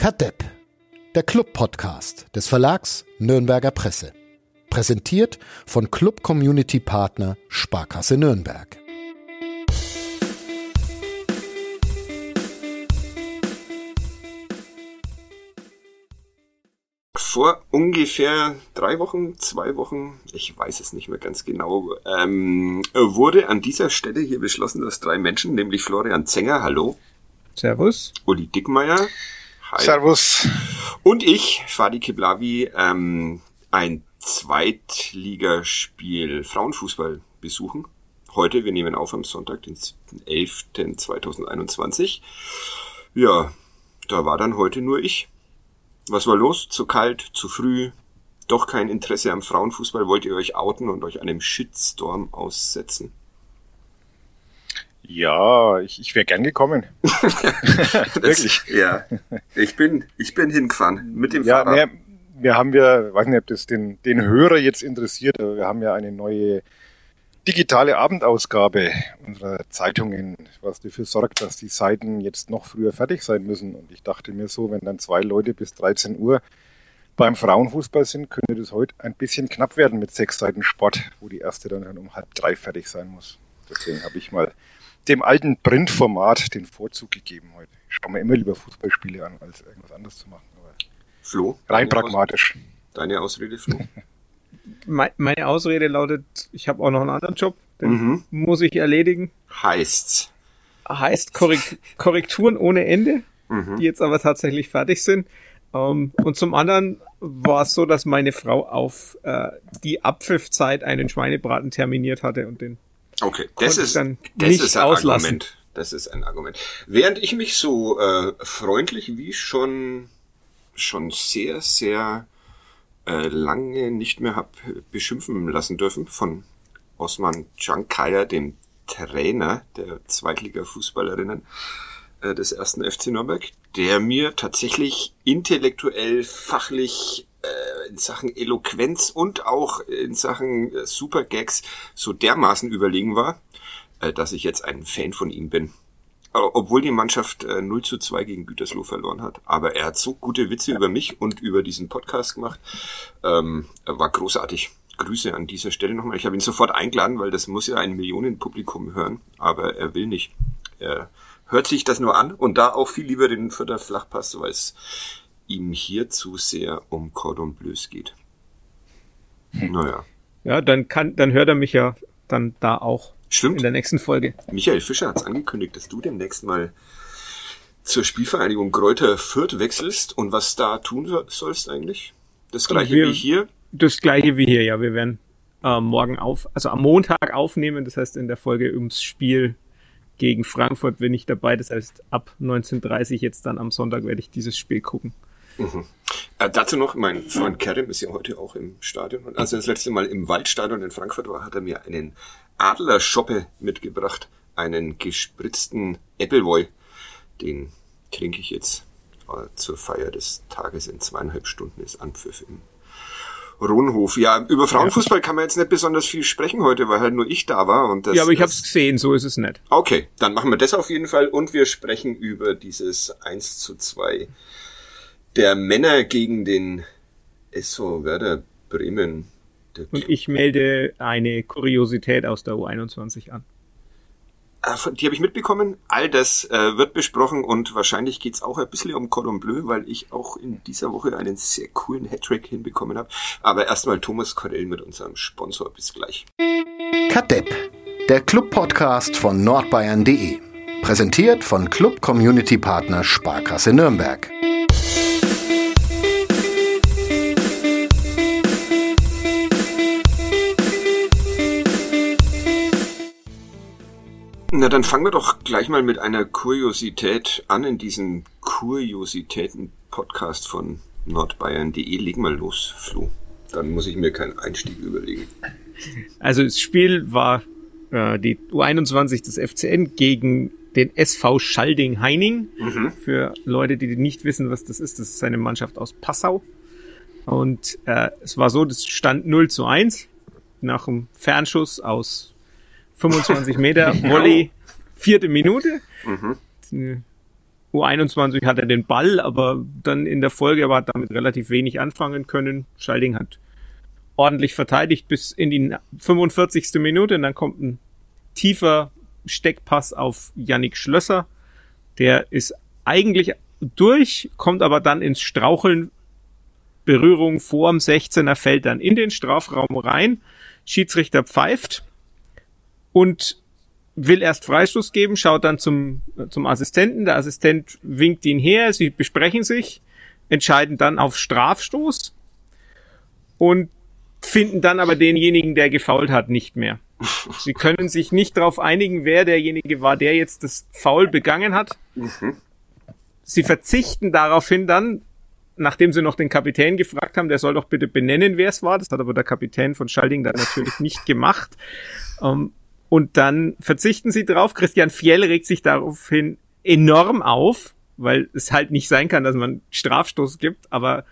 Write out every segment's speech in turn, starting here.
Kadepp, der Club-Podcast des Verlags Nürnberger Presse. Präsentiert von Club Community Partner Sparkasse Nürnberg. Vor ungefähr drei Wochen, zwei Wochen, ich weiß es nicht mehr ganz genau, ähm, wurde an dieser Stelle hier beschlossen, dass drei Menschen, nämlich Florian Zenger, hallo. Servus. Uli Dickmeier. Hi. Servus. Und ich, Fadi Kiblavi, ähm, ein Zweitligaspiel Frauenfußball besuchen. Heute, wir nehmen auf am Sonntag, den 11.2021. Ja, da war dann heute nur ich. Was war los? Zu kalt, zu früh, doch kein Interesse am Frauenfußball? Wollt ihr euch outen und euch einem Shitstorm aussetzen? Ja, ich, ich wäre gern gekommen. Wirklich. ja, ich bin, ich bin hingefahren mit dem ja, Fahrrad. Ne, wir haben ja, weiß nicht, ob das den, den Hörer jetzt interessiert, aber wir haben ja eine neue digitale Abendausgabe unserer Zeitungen, was dafür sorgt, dass die Seiten jetzt noch früher fertig sein müssen. Und ich dachte mir so, wenn dann zwei Leute bis 13 Uhr beim Frauenfußball sind, könnte das heute ein bisschen knapp werden mit sechs Seiten Sport, wo die erste dann um halb drei fertig sein muss. Deswegen habe ich mal dem alten Printformat den Vorzug gegeben heute. Ich schaue mir immer lieber Fußballspiele an, als irgendwas anderes zu machen. Aber Flo? Rein pragmatisch. Aus deine Ausrede, Flo? Meine Ausrede lautet, ich habe auch noch einen anderen Job, den mhm. muss ich erledigen. Heißt's? Heißt Korrekt Korrekturen ohne Ende, mhm. die jetzt aber tatsächlich fertig sind. Um, ähm, und zum anderen war es so, dass meine Frau auf äh, die Abpfiffzeit einen Schweinebraten terminiert hatte und den Okay, das ist, das ist ein auslassen. Argument. Das ist ein Argument. Während ich mich so äh, freundlich wie schon schon sehr, sehr äh, lange nicht mehr hab beschimpfen lassen dürfen von Osman Cankaya, dem Trainer der Zweitliga-Fußballerinnen äh, des ersten FC Nürnberg, der mir tatsächlich intellektuell, fachlich in Sachen Eloquenz und auch in Sachen äh, Supergags so dermaßen überlegen war, äh, dass ich jetzt ein Fan von ihm bin. Obwohl die Mannschaft 0 zu 2 gegen Gütersloh verloren hat. Aber er hat so gute Witze über mich und über diesen Podcast gemacht. Ähm, war großartig. Grüße an dieser Stelle nochmal. Ich habe ihn sofort eingeladen, weil das muss ja ein Millionenpublikum hören. Aber er will nicht. Er hört sich das nur an und da auch viel lieber den Vierter Flachpass, weil es ihm hier zu sehr um Cordon Bleus geht. Hm. Naja. Ja, dann kann, dann hört er mich ja dann da auch. Stimmt. In der nächsten Folge. Michael Fischer hat es angekündigt, dass du demnächst mal zur Spielvereinigung Gräuter Fürth wechselst und was da tun sollst eigentlich? Das gleiche wir, wie hier? Das gleiche wie hier, ja. Wir werden äh, morgen auf, also am Montag aufnehmen, das heißt in der Folge ums Spiel gegen Frankfurt bin ich dabei. Das heißt, ab 19.30 jetzt dann am Sonntag werde ich dieses Spiel gucken. Mhm. Äh, dazu noch, mein Freund Kerem ist ja heute auch im Stadion. Und als er das letzte Mal im Waldstadion in Frankfurt war, hat er mir einen Adlerschoppe mitgebracht. Einen gespritzten Appleboy. Den trinke ich jetzt äh, zur Feier des Tages in zweieinhalb Stunden ist Anpfiff im Ronhof. Ja, über Frauenfußball kann man jetzt nicht besonders viel sprechen heute, weil halt nur ich da war. Und das, ja, aber ich habe es gesehen, so ist es nicht. Okay, dann machen wir das auf jeden Fall und wir sprechen über dieses 1 zu 2 der Männer gegen den SV Werder Bremen. Und ich melde eine Kuriosität aus der U21 an. Ah, die habe ich mitbekommen. All das äh, wird besprochen und wahrscheinlich geht's auch ein bisschen um Cordon Bleu, weil ich auch in dieser Woche einen sehr coolen Hattrick hinbekommen habe. Aber erstmal Thomas Corell mit unserem Sponsor. Bis gleich. Kadepp, der Club-Podcast von nordbayern.de. Präsentiert von Club Community Partner Sparkasse Nürnberg. Na, dann fangen wir doch gleich mal mit einer Kuriosität an in diesem Kuriositäten-Podcast von nordbayern.de. Legen wir los, Flo. Dann muss ich mir keinen Einstieg überlegen. Also das Spiel war äh, die U21 des FCN gegen den SV Schalding-Heining. Mhm. Für Leute, die nicht wissen, was das ist, das ist eine Mannschaft aus Passau. Und äh, es war so, das stand 0 zu 1 nach einem Fernschuss aus 25 Meter, Volley, vierte Minute. Mhm. U21 hat er den Ball, aber dann in der Folge aber hat damit relativ wenig anfangen können. Schalding hat ordentlich verteidigt bis in die 45. Minute und dann kommt ein tiefer Steckpass auf Yannick Schlösser. Der ist eigentlich durch, kommt aber dann ins Straucheln. Berührung vorm 16er fällt dann in den Strafraum rein. Schiedsrichter pfeift und will erst Freistoß geben, schaut dann zum, zum Assistenten. Der Assistent winkt ihn her, sie besprechen sich, entscheiden dann auf Strafstoß und finden dann aber denjenigen, der gefault hat, nicht mehr. Sie können sich nicht darauf einigen, wer derjenige war, der jetzt das Foul begangen hat. Sie verzichten daraufhin dann, nachdem sie noch den Kapitän gefragt haben, der soll doch bitte benennen, wer es war. Das hat aber der Kapitän von Schalding dann natürlich nicht gemacht. Um, und dann verzichten sie drauf. Christian Fjell regt sich daraufhin enorm auf, weil es halt nicht sein kann, dass man Strafstoß gibt, aber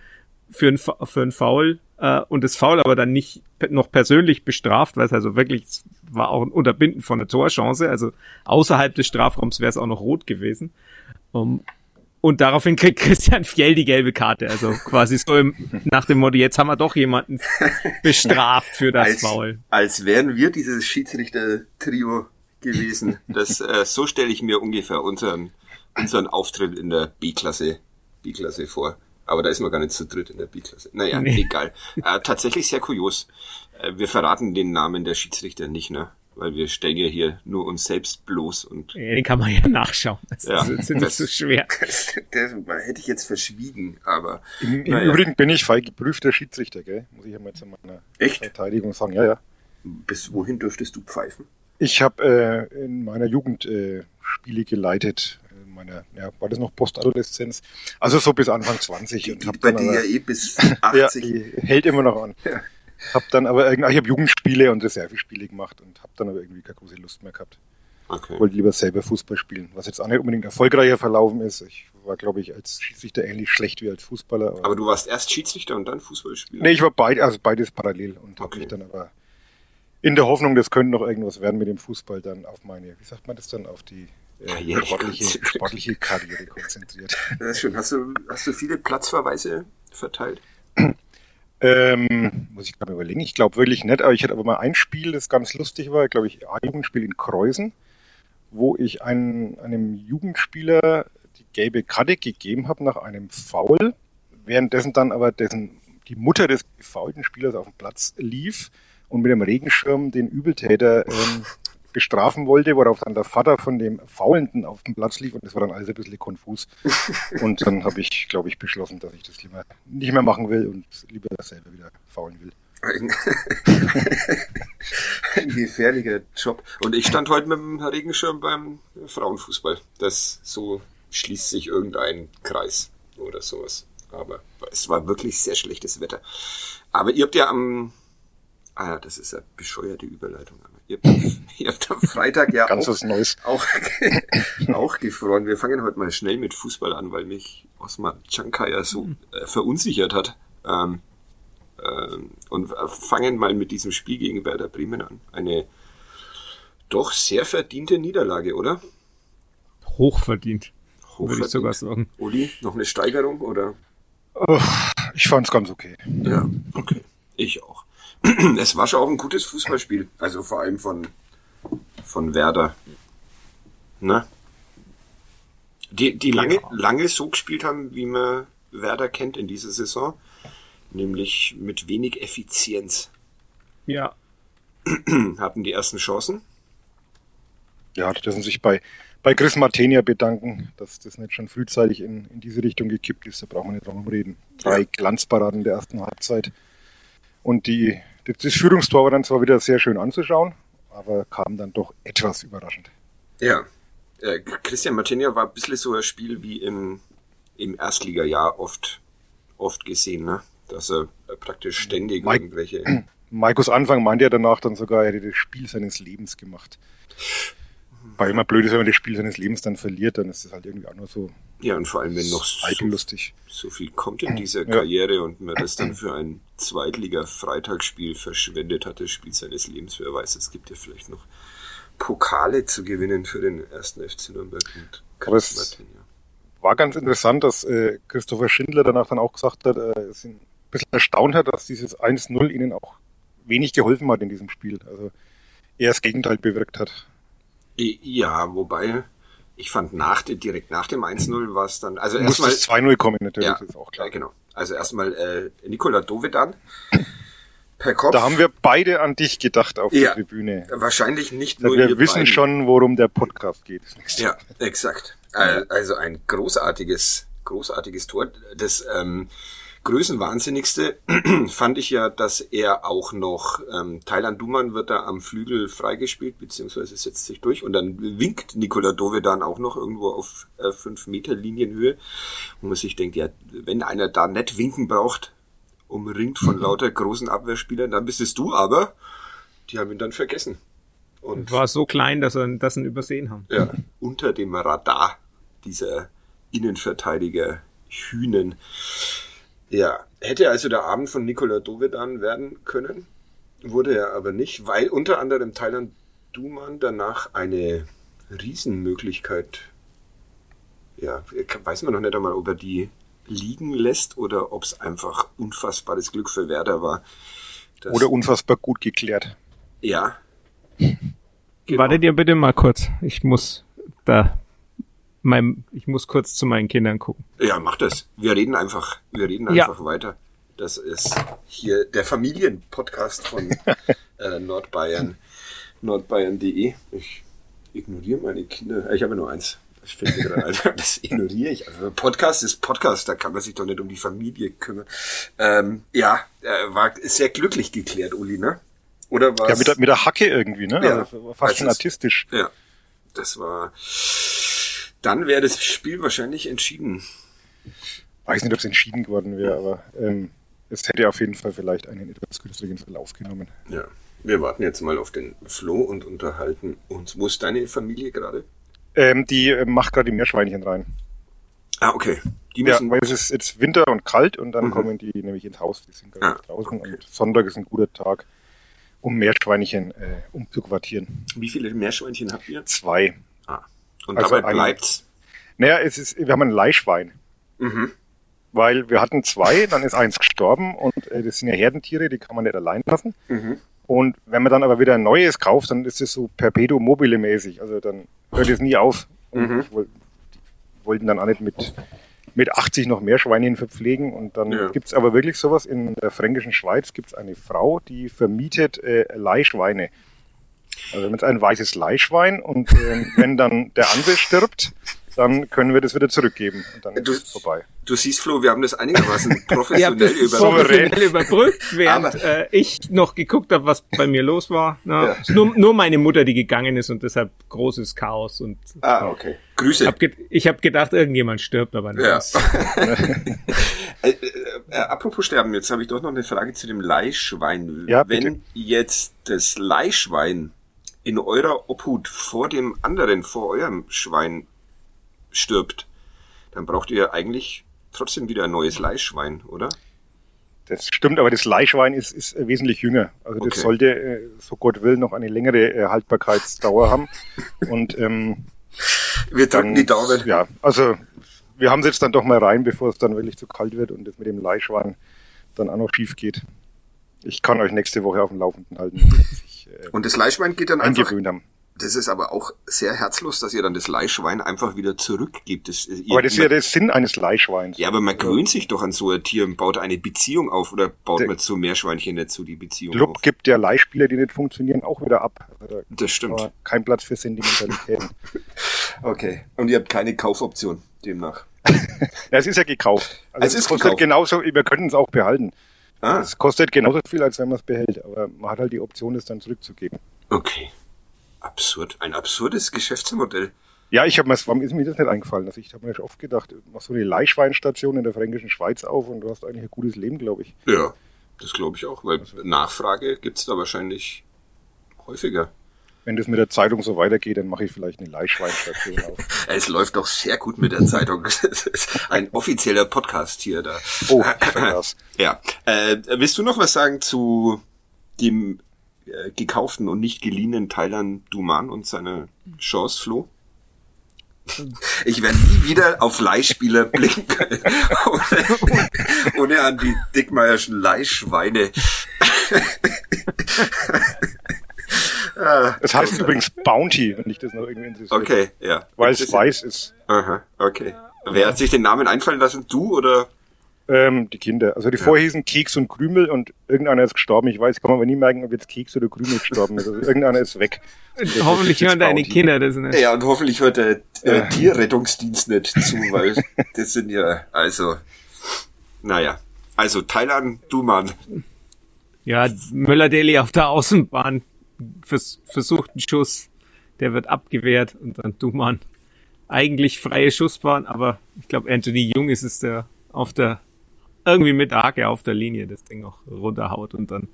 für ein, für ein Foul äh, und das Foul aber dann nicht noch persönlich bestraft, weil es also wirklich war auch ein Unterbinden von der Torchance, also außerhalb des Strafraums wäre es auch noch rot gewesen. Um, und daraufhin kriegt Christian Fjell die gelbe Karte. Also quasi so im, nach dem Motto, jetzt haben wir doch jemanden bestraft für das als, Foul. Als wären wir dieses Schiedsrichter-Trio gewesen. Das, äh, so stelle ich mir ungefähr unseren, unseren Auftritt in der B-Klasse, B-Klasse vor. Aber da ist man gar nicht zu dritt in der B-Klasse. Naja, nee. egal. Äh, tatsächlich sehr kurios. Äh, wir verraten den Namen der Schiedsrichter nicht, ne? Weil wir stellen ja hier nur uns selbst bloß und. Ja, den kann man ja nachschauen. Das ja, ist nicht so schwer. Das, das, das, hätte ich jetzt verschwiegen, aber. Im, im naja. Übrigen bin ich frei geprüfter Schiedsrichter, gell? Muss ich ja mal zu meiner Echt? Verteidigung sagen. Ja, ja. Bis wohin dürftest du pfeifen? Ich habe äh, in meiner Jugend äh, Spiele geleitet. In meiner, ja, war das noch Postadoleszenz? Also so bis Anfang 20. Die, und hab bei dir ja eh bis 80. ja, hält immer noch an. Ja. Hab dann aber irgendwie, ich habe Jugendspiele und Reservespiele gemacht und habe dann aber irgendwie keine große Lust mehr gehabt. Okay. Wollte lieber selber Fußball spielen, was jetzt auch nicht unbedingt erfolgreicher verlaufen ist. Ich war, glaube ich, als Schiedsrichter ähnlich schlecht wie als Fußballer. Aber, aber du warst erst Schiedsrichter und dann Fußballspieler? Nee, ich war beid, also beides parallel und okay. habe mich dann aber in der Hoffnung, das könnte noch irgendwas werden mit dem Fußball, dann auf meine, wie sagt man das dann, auf die äh, sportliche, sportliche Karriere konzentriert. Das ist schön. Hast du, hast du viele Platzverweise verteilt? Ähm, muss ich gerade überlegen. Ich glaube wirklich nicht, aber ich hatte aber mal ein Spiel, das ganz lustig war, glaube ich, A-Jugendspiel in Kreuzen, wo ich einen, einem Jugendspieler die gelbe Karte gegeben habe nach einem Foul, währenddessen dann aber dessen, die Mutter des gefaulten Spielers auf dem Platz lief und mit dem Regenschirm den Übeltäter ähm, bestrafen wollte, worauf dann der Vater von dem Faulenden auf dem Platz lief und das war dann alles ein bisschen konfus. und dann habe ich, glaube ich, beschlossen, dass ich das lieber nicht mehr machen will und lieber selber wieder faulen will. Ein, ein gefährlicher Job. Und ich stand heute mit dem Regenschirm beim Frauenfußball. Das so schließt sich irgendein Kreis oder sowas. Aber es war wirklich sehr schlechtes Wetter. Aber ihr habt ja am, ah ja, das ist eine bescheuerte Überleitung. Ihr habt, ihr habt am Freitag ja Ganz auch, Neues. Auch, auch gefroren. Wir fangen heute mal schnell mit Fußball an, weil mich Osman Chankaya so äh, verunsichert hat. Ähm, ähm, und fangen mal mit diesem Spiel gegen Werder Bremen an. Eine doch sehr verdiente Niederlage, oder? Hochverdient. Hochverdient. Würde ich sogar sagen. Uli, noch eine Steigerung oder? Oh, ich fand's ganz okay. Ja, okay. Ich auch. es war schon auch ein gutes Fußballspiel. Also vor allem von, von Werder. Ne? Die, die lange, ja. lange so gespielt haben, wie man Werder kennt in dieser Saison. Nämlich mit wenig Effizienz. Ja. Hatten die ersten Chancen. Ja, da dürfen sich bei, bei Chris Martenia bedanken, dass das nicht schon frühzeitig in, in diese Richtung gekippt ist. Da brauchen wir nicht drum reden. Drei ja. Glanzparaden der ersten Halbzeit. Und die, das Führungstor war dann zwar wieder sehr schön anzuschauen, aber kam dann doch etwas überraschend. Ja, äh, Christian Martinia war ein bisschen so ein Spiel wie im, im Erstligajahr oft, oft gesehen, ne? dass er praktisch ständig Mike, irgendwelche... Maikos Anfang meinte ja danach dann sogar, er hätte das Spiel seines Lebens gemacht. Weil immer blöd ist, wenn man das Spiel seines Lebens dann verliert, dann ist das halt irgendwie auch nur so ja, und vor allem, wenn noch so, so, viel kommt in dieser ja. Karriere und man das dann für ein Zweitliga-Freitagsspiel verschwendet hat, das Spiel seines Lebens, wer weiß, es gibt ja vielleicht noch Pokale zu gewinnen für den ersten FC Nürnberg und Aber es war ganz interessant, dass äh, Christopher Schindler danach dann auch gesagt hat, äh, ist ein bisschen erstaunt hat, dass dieses 1-0 ihnen auch wenig geholfen hat in diesem Spiel. Also eher das Gegenteil bewirkt hat. Ja, wobei ich fand nach direkt nach dem 1-0 war es dann also erstmal 2-0 kommen natürlich ja, ist auch klar. Ja, genau. Also erstmal äh, Nikola Dovedan per Kopf. Da haben wir beide an dich gedacht auf ja, der Tribüne. Wahrscheinlich nicht nur Wir wissen beiden. schon, worum der Podcast geht. Ja, exakt. Also ein großartiges, großartiges Tor. Das ähm, Größenwahnsinnigste fand ich ja, dass er auch noch, ähm, Thailand Duman wird da am Flügel freigespielt, beziehungsweise setzt sich durch und dann winkt Nikola Dove dann auch noch irgendwo auf äh, fünf Meter Linienhöhe, wo man sich denkt, ja, wenn einer da nicht winken braucht, umringt von lauter großen Abwehrspielern, dann bist es du aber. Die haben ihn dann vergessen. Und war so klein, dass er das übersehen haben. Ja, unter dem Radar dieser Innenverteidiger Hühnen. Ja, hätte also der Abend von Nikola Dovedan werden können, wurde er aber nicht, weil unter anderem Thailand Duman danach eine Riesenmöglichkeit, ja, weiß man noch nicht einmal, ob er die liegen lässt oder ob es einfach unfassbares Glück für Werder war. Oder unfassbar gut geklärt. Ja. Genau. Wartet ihr bitte mal kurz. Ich muss da mein, ich muss kurz zu meinen Kindern gucken. Ja, mach das. Wir reden einfach, wir reden einfach ja. weiter. Das ist hier der Familienpodcast von äh, Nordbayern, nordbayern.de. Ich ignoriere meine Kinder. Ich habe nur eins. Ich finde gerade, das ignoriere ich. Also Podcast ist Podcast, da kann man sich doch nicht um die Familie kümmern. Ähm, ja, äh, war sehr glücklich geklärt, Uli, ne? Oder was? Ja, mit der, mit der Hacke irgendwie, ne? Ja, also fast schon artistisch. Ja, das war dann wäre das Spiel wahrscheinlich entschieden. Weiß nicht, ob es entschieden geworden wäre, aber ähm, es hätte auf jeden Fall vielleicht einen etwas günstigeren Verlauf genommen. Ja, wir warten jetzt mal auf den Flo und unterhalten uns. Wo ist deine Familie gerade? Ähm, die äh, macht gerade die Meerschweinchen rein. Ah, okay. Die müssen ja, weil es ist jetzt Winter und kalt und dann mhm. kommen die nämlich ins Haus. Die sind gerade ah, draußen okay. und Sonntag ist ein guter Tag, um Meerschweinchen äh, umzuquartieren. Wie viele Meerschweinchen habt ihr? Zwei. Und also dabei bleibt's. Naja, es ist, wir haben ein Leihschwein. Mhm. Weil wir hatten zwei, dann ist eins gestorben und äh, das sind ja Herdentiere, die kann man nicht allein lassen. Mhm. Und wenn man dann aber wieder ein neues kauft, dann ist es so perpetuum mobile mäßig. Also dann hört es nie auf. Mhm. Wollte, wollten dann auch nicht mit, mit 80 noch mehr Schweinchen verpflegen. Und dann ja. gibt's aber wirklich sowas. In der fränkischen Schweiz gibt's eine Frau, die vermietet äh, Leihschweine. Also wir haben jetzt ein weißes Leihschwein und äh, wenn dann der andere stirbt, dann können wir das wieder zurückgeben und dann du, ist es vorbei. Du siehst, Flo, wir haben das einigermaßen professionell, überbrückt. professionell überbrückt, während äh, ich noch geguckt habe, was bei mir los war. Na, ja. nur, nur meine Mutter, die gegangen ist und deshalb großes Chaos. Und, ah, okay. Grüße. Hab ich habe gedacht, irgendjemand stirbt, aber nicht. Ja. äh, äh, äh, apropos Sterben, jetzt habe ich doch noch eine Frage zu dem Leihschwein. Ja, Wenn bitte. jetzt das Leihschwein in eurer Obhut vor dem anderen, vor eurem Schwein stirbt, dann braucht ihr eigentlich trotzdem wieder ein neues Leihschwein, oder? Das stimmt, aber das Leihschwein ist, ist wesentlich jünger. Also das okay. sollte, äh, so Gott will, noch eine längere äh, Haltbarkeitsdauer haben. Und ähm, wir drücken dann, die Daumen. Ja, also wir haben es jetzt dann doch mal rein, bevor es dann wirklich zu kalt wird und das mit dem Leihschwein dann auch noch schief geht. Ich kann euch nächste Woche auf dem Laufenden halten. Äh, und das Leihschwein geht dann einfach. Haben. Das ist aber auch sehr herzlos, dass ihr dann das Leihschwein einfach wieder zurückgibt. Das, ihr, aber das ist ja der Sinn eines Leihschweins. Ja, aber man gewöhnt sich doch an so ein Tier und baut eine Beziehung auf oder baut der, man zu Meerschweinchen so die Beziehung Club auf? gibt ja Leihspieler, die nicht funktionieren, auch wieder ab. Da das stimmt. Kein Platz für Sentimentalitäten. okay. Und ihr habt keine Kaufoption demnach? ja, es ist ja gekauft. Also es, ist gekauft. genauso, wir könnten es auch behalten. Ah. Es kostet genauso viel, als wenn man es behält, aber man hat halt die Option, es dann zurückzugeben. Okay. Absurd. Ein absurdes Geschäftsmodell. Ja, ich habe mir, warum ist mir das nicht eingefallen? Also ich habe mir schon oft gedacht, mach so eine Leihschweinstation in der fränkischen Schweiz auf und du hast eigentlich ein gutes Leben, glaube ich. Ja, das glaube ich auch, weil also, Nachfrage gibt's da wahrscheinlich häufiger. Wenn das mit der Zeitung so weitergeht, dann mache ich vielleicht eine Leihschweinstation auf. es läuft doch sehr gut mit der Zeitung. Das ist ein offizieller Podcast hier da. Oh, krass. ja. Äh, willst du noch was sagen zu dem äh, gekauften und nicht geliehenen Thailand Duman und seine Chance, Flo? Ich werde nie wieder auf Leihspieler blicken können, ohne, ohne an die dickmeierschen Leihschweine. Es heißt übrigens Bounty, wenn dich das noch irgendwie interessiert. Okay, ja. Weil es weiß ist. Aha, okay. Wer hat sich den Namen einfallen lassen? Du oder? Ähm, die Kinder. Also die ja. vorher hießen Keks und Krümel und irgendeiner ist gestorben. Ich weiß, kann man aber nie merken, ob jetzt Keks oder Krümel gestorben ist. Also irgendeiner ist weg. hoffentlich hören deine Kinder das nicht. Ja, und hoffentlich hört der äh, Tierrettungsdienst nicht zu, weil das sind ja, also, naja. Also, Thailand, Duman. Ja, Möller-Deli auf der Außenbahn vers versucht einen Schuss, der wird abgewehrt und dann Duman. Eigentlich freie Schussbahn, aber ich glaube Anthony Jung ist es, der auf der irgendwie mit Hake auf der Linie das Ding auch runterhaut und dann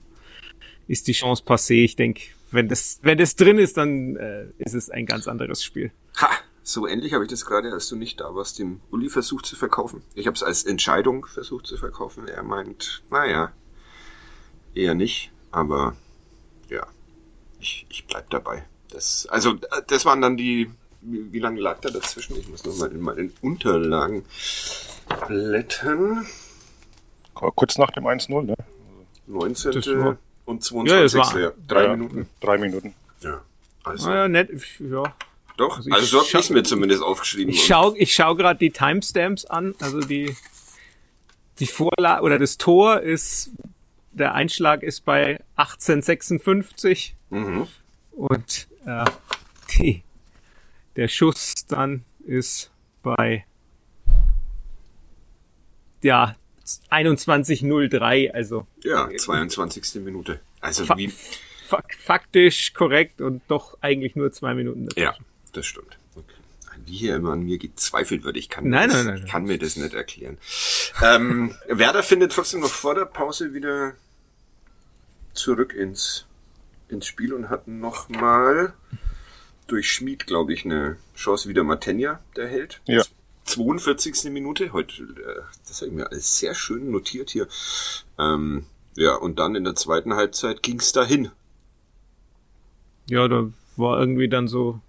ist die Chance passé. Ich denke, wenn das, wenn das drin ist, dann äh, ist es ein ganz anderes Spiel. Ha! So ähnlich habe ich das gerade, als du nicht da warst, dem Uli versucht zu verkaufen. Ich habe es als Entscheidung versucht zu verkaufen. Er meint, naja, eher nicht, aber ja, ich, ich bleib dabei. Das, also, das waren dann die, wie, wie lange lag da dazwischen? Ich muss nochmal in meinen Unterlagen blättern. Kurz nach dem 1-0, ne? 19. und 22. Ja, ja. Drei ja, Minuten. Drei Minuten. Ja. Also. Naja, nett, ja. Doch, also, also so habe ich mir zumindest aufgeschrieben. Ich schau, ich schau gerade die Timestamps an, also die, die Vorlage oder das Tor ist, der Einschlag ist bei 1856 mhm. und äh, die, der Schuss dann ist bei ja 21.03, also. Ja, 22. Minute. Also fa wie. Faktisch korrekt und doch eigentlich nur zwei Minuten. Dazwischen. Ja, das stimmt. Okay. Wie hier immer an mir gezweifelt wird, ich kann, nein, das, nein, nein, ich kann mir das nicht erklären. ähm, Werder findet trotzdem noch vor der Pause wieder zurück ins, ins Spiel und hatten noch mal durch Schmied, glaube ich, eine Chance wieder Matenja, der hält. Ja. 42. Minute. Heute, äh, das habe ich mir alles sehr schön notiert hier. Ähm, ja, und dann in der zweiten Halbzeit ging es dahin. Ja, da war irgendwie dann so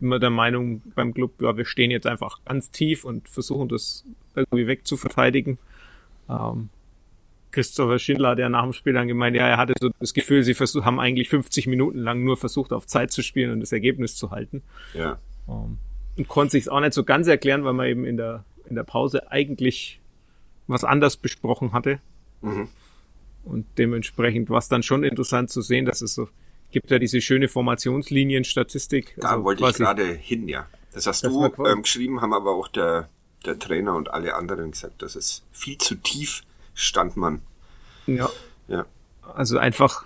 immer der Meinung beim Club, ja, wir stehen jetzt einfach ganz tief und versuchen das irgendwie wegzuverteidigen. Ähm, Christopher Schindler hat ja nach dem Spiel dann gemeint, ja, er hatte so das Gefühl, sie versuch, haben eigentlich 50 Minuten lang nur versucht, auf Zeit zu spielen und das Ergebnis zu halten. Ja. Ähm, und konnte sich auch nicht so ganz erklären, weil man eben in der, in der Pause eigentlich was anders besprochen hatte. Mhm. Und dementsprechend war es dann schon interessant zu sehen, dass es so gibt ja diese schöne Formationslinien-Statistik. Da also wollte ich gerade hin, ja. Das hast du ähm, geschrieben, haben aber auch der, der Trainer und alle anderen gesagt, dass es viel zu tief stand man. Ja. Ja. Also einfach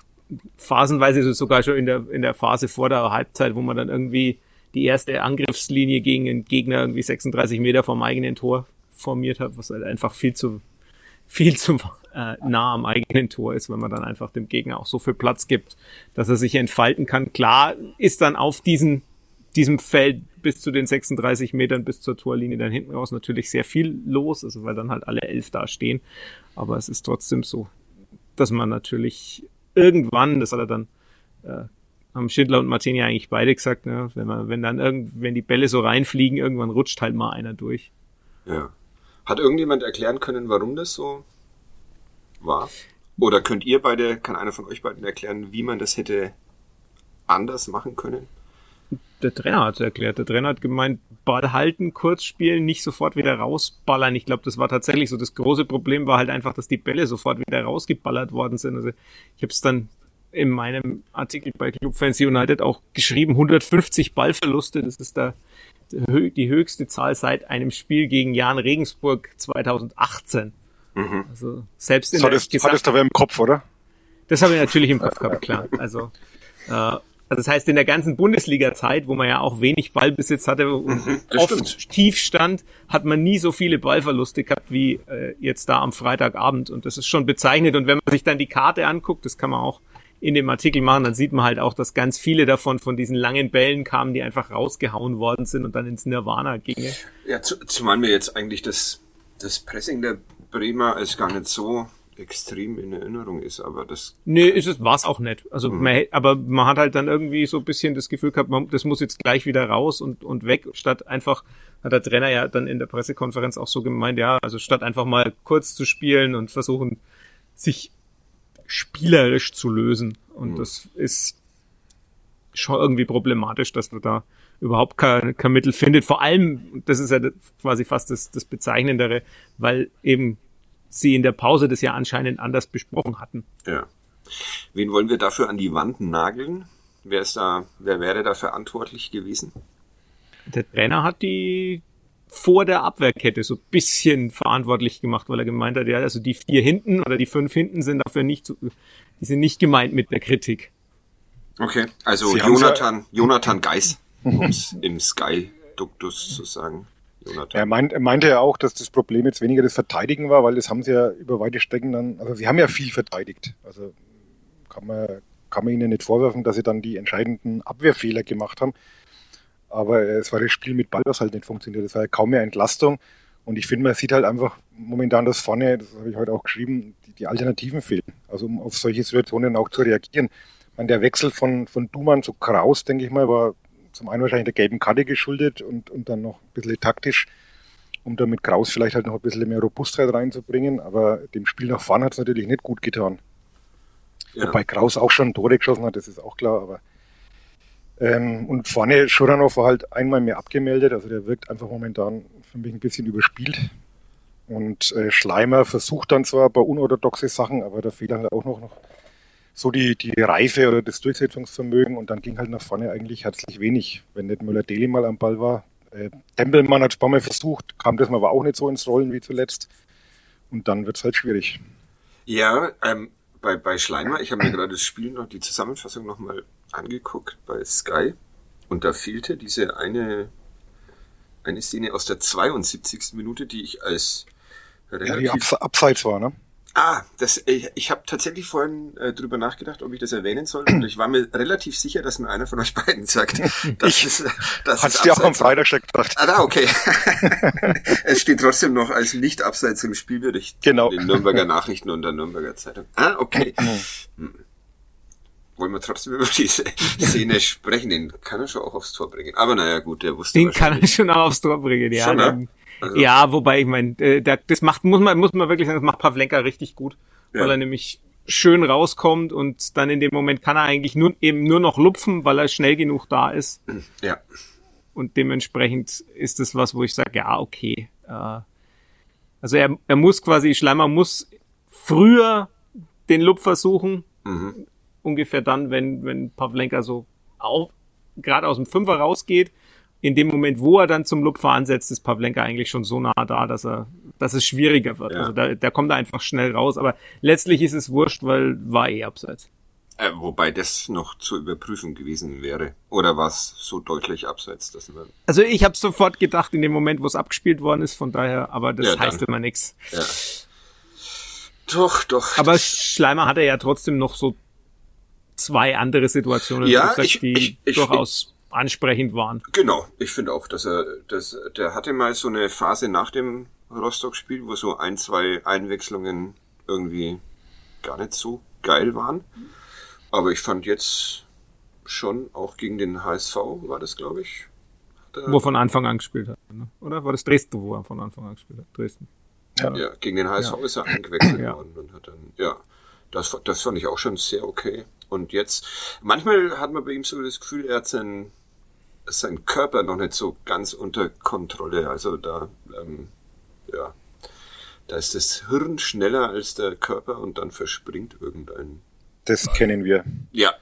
phasenweise sogar schon in der, in der Phase vor der Halbzeit, wo man dann irgendwie die erste Angriffslinie gegen den Gegner irgendwie 36 Meter vom eigenen Tor formiert hat, was halt einfach viel zu viel zu äh, nah am eigenen Tor ist, wenn man dann einfach dem Gegner auch so viel Platz gibt, dass er sich entfalten kann. Klar ist dann auf diesen, diesem Feld bis zu den 36 Metern bis zur Torlinie dann hinten raus natürlich sehr viel los, also weil dann halt alle elf da stehen. Aber es ist trotzdem so, dass man natürlich irgendwann, das hat er dann äh, haben Schindler und Martini eigentlich beide gesagt, ne, wenn man, wenn dann irgend, wenn die Bälle so reinfliegen, irgendwann rutscht halt mal einer durch. Ja. Hat irgendjemand erklären können, warum das so war? Oder könnt ihr beide, kann einer von euch beiden erklären, wie man das hätte anders machen können? Der Trainer hat es erklärt. Der Trainer hat gemeint, Ball halten, kurz spielen, nicht sofort wieder rausballern. Ich glaube, das war tatsächlich so. Das große Problem war halt einfach, dass die Bälle sofort wieder rausgeballert worden sind. Also ich habe es dann in meinem Artikel bei Club Fans United auch geschrieben, 150 Ballverluste, das ist da die höchste Zahl seit einem Spiel gegen Jan Regensburg 2018. Mhm. Also selbst in das der hattest, hattest du aber im Kopf, oder? Das habe ich natürlich im Kopf gehabt, klar. Also, äh, also das heißt, in der ganzen Bundesliga-Zeit, wo man ja auch wenig Ballbesitz hatte und mhm, oft stimmt. tief stand, hat man nie so viele Ballverluste gehabt wie äh, jetzt da am Freitagabend. Und das ist schon bezeichnet. Und wenn man sich dann die Karte anguckt, das kann man auch in dem Artikel machen, dann sieht man halt auch, dass ganz viele davon von diesen langen Bällen kamen, die einfach rausgehauen worden sind und dann ins Nirvana gingen. Ja, zumal mir jetzt eigentlich das, das Pressing der Bremer als gar nicht so extrem in Erinnerung ist, aber das. Nee, ist es, war's auch nicht. Also, mhm. man, aber man hat halt dann irgendwie so ein bisschen das Gefühl gehabt, man, das muss jetzt gleich wieder raus und, und weg, statt einfach, hat der Trainer ja dann in der Pressekonferenz auch so gemeint, ja, also statt einfach mal kurz zu spielen und versuchen, sich spielerisch zu lösen. Und mhm. das ist schon irgendwie problematisch, dass man da überhaupt kein, kein Mittel findet. Vor allem, das ist ja quasi fast das, das Bezeichnendere, weil eben sie in der Pause das ja anscheinend anders besprochen hatten. Ja. Wen wollen wir dafür an die Wand nageln? Wer ist da, wer wäre da verantwortlich gewesen? Der Trainer hat die vor der Abwehrkette so bisschen verantwortlich gemacht, weil er gemeint hat, ja, also die vier hinten oder die fünf hinten sind dafür nicht, so, die sind nicht gemeint mit der Kritik. Okay, also Sie Jonathan, Jonathan Geis, um es im Sky-Duktus zu sagen. Jonathan. Er, meint, er meinte ja auch, dass das Problem jetzt weniger das Verteidigen war, weil das haben sie ja über weite Strecken dann, also sie haben ja viel verteidigt. Also kann man, kann man ihnen nicht vorwerfen, dass sie dann die entscheidenden Abwehrfehler gemacht haben. Aber es war das Spiel mit Ball, was halt nicht funktioniert. Es war ja kaum mehr Entlastung. Und ich finde, man sieht halt einfach momentan, dass vorne, das habe ich heute auch geschrieben, die, die Alternativen fehlen. Also um auf solche Situationen auch zu reagieren. Man, der Wechsel von, von Duman zu Kraus, denke ich mal, war zum einen wahrscheinlich der gelben Karte geschuldet und, und dann noch ein bisschen taktisch, um da mit Kraus vielleicht halt noch ein bisschen mehr Robustheit reinzubringen. Aber dem Spiel nach vorne hat es natürlich nicht gut getan. Ja. Wobei Kraus auch schon Tore geschossen hat, das ist auch klar, aber ähm, und vorne Schuranov war halt einmal mehr abgemeldet, also der wirkt einfach momentan für mich ein bisschen überspielt. Und äh, Schleimer versucht dann zwar ein paar unorthodoxe Sachen, aber da fehlt halt auch noch, noch so die, die Reife oder das Durchsetzungsvermögen und dann ging halt nach vorne eigentlich herzlich wenig, wenn nicht Müller-Deli mal am Ball war. Äh, Tempelmann hat es ein paar Mal versucht, kam das mal aber auch nicht so ins Rollen wie zuletzt. Und dann wird es halt schwierig. Ja, ähm, bei, bei Schleimer, ich habe mir gerade das Spiel noch, die Zusammenfassung nochmal angeguckt bei Sky und da fehlte diese eine, eine Szene aus der 72. Minute, die ich als relativ... Ja, die Abs Abseits war, ne? Ah, das, ich, ich habe tatsächlich vorhin äh, drüber nachgedacht, ob ich das erwähnen soll. Und ich war mir relativ sicher, dass mir einer von euch beiden sagt, dass ich es, dass Hast du auch am Freitag schon gedacht. Ah, da, okay. es steht trotzdem noch als nicht abseits im Spielbericht genau. den Nürnberger Nachrichten und der Nürnberger Zeitung. Ah, okay. Hm. Wollen wir trotzdem über diese Szene sprechen? Den kann er schon auch aufs Tor bringen. Aber naja, gut, der wusste Den kann er schon auch aufs Tor bringen, ja. Schon, ne? Also. Ja, wobei ich meine, äh, das macht muss man muss man wirklich sagen, das macht Pavlenka richtig gut, ja. weil er nämlich schön rauskommt und dann in dem Moment kann er eigentlich nur eben nur noch lupfen, weil er schnell genug da ist. Ja. Und dementsprechend ist das was, wo ich sage, ja, okay. Äh, also er, er muss quasi, Schleimer muss früher den Lupfer suchen, mhm. ungefähr dann, wenn, wenn Pavlenka so auch gerade aus dem Fünfer rausgeht in dem Moment, wo er dann zum Lupfer ansetzt, ist Pavlenka eigentlich schon so nah da, dass er, dass es schwieriger wird. Ja. Also da, da kommt er einfach schnell raus. Aber letztlich ist es wurscht, weil war eh abseits. Äh, wobei das noch zu überprüfen gewesen wäre. Oder war es so deutlich abseits, dass man. Also ich habe sofort gedacht, in dem Moment, wo es abgespielt worden ist, von daher, aber das ja, heißt immer nichts. Ja. Doch, doch. Aber Schleimer hatte ja trotzdem noch so zwei andere Situationen, ja, ich, die ich, ich, durchaus ansprechend waren. Genau, ich finde auch, dass er, dass, der hatte mal so eine Phase nach dem Rostock-Spiel, wo so ein, zwei Einwechslungen irgendwie gar nicht so geil waren. Aber ich fand jetzt schon auch gegen den HSV war das, glaube ich. Wo er von Anfang an gespielt hat, ne? oder? War das Dresden, wo er von Anfang an gespielt hat? Dresden. Ja, ja gegen den HSV ja. ist er eingewechselt ja. worden und hat dann, ja, das, das fand ich auch schon sehr okay. Und jetzt, manchmal hat man bei ihm so das Gefühl, er hat sein, sein Körper noch nicht so ganz unter Kontrolle. Also da, ähm, ja, da ist das Hirn schneller als der Körper und dann verspringt irgendein. Das kennen wir. Ja,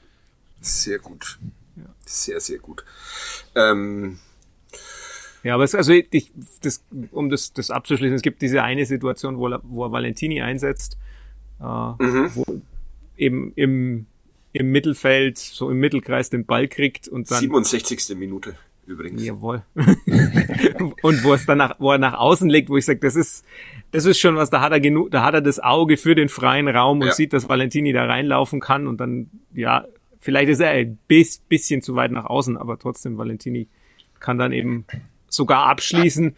sehr gut. Sehr, sehr gut. Ähm, ja, aber es, also ich, das, um das, das abzuschließen, es gibt diese eine Situation, wo er, wo er Valentini einsetzt, äh, mhm. wo eben im im Mittelfeld, so im Mittelkreis den Ball kriegt und dann. 67. Minute übrigens. Jawohl. und wo es dann nach, wo er nach außen legt, wo ich sage, das ist, das ist schon was, da hat er genug, da hat er das Auge für den freien Raum und ja. sieht, dass Valentini da reinlaufen kann und dann, ja, vielleicht ist er ein bisschen zu weit nach außen, aber trotzdem Valentini kann dann eben sogar abschließen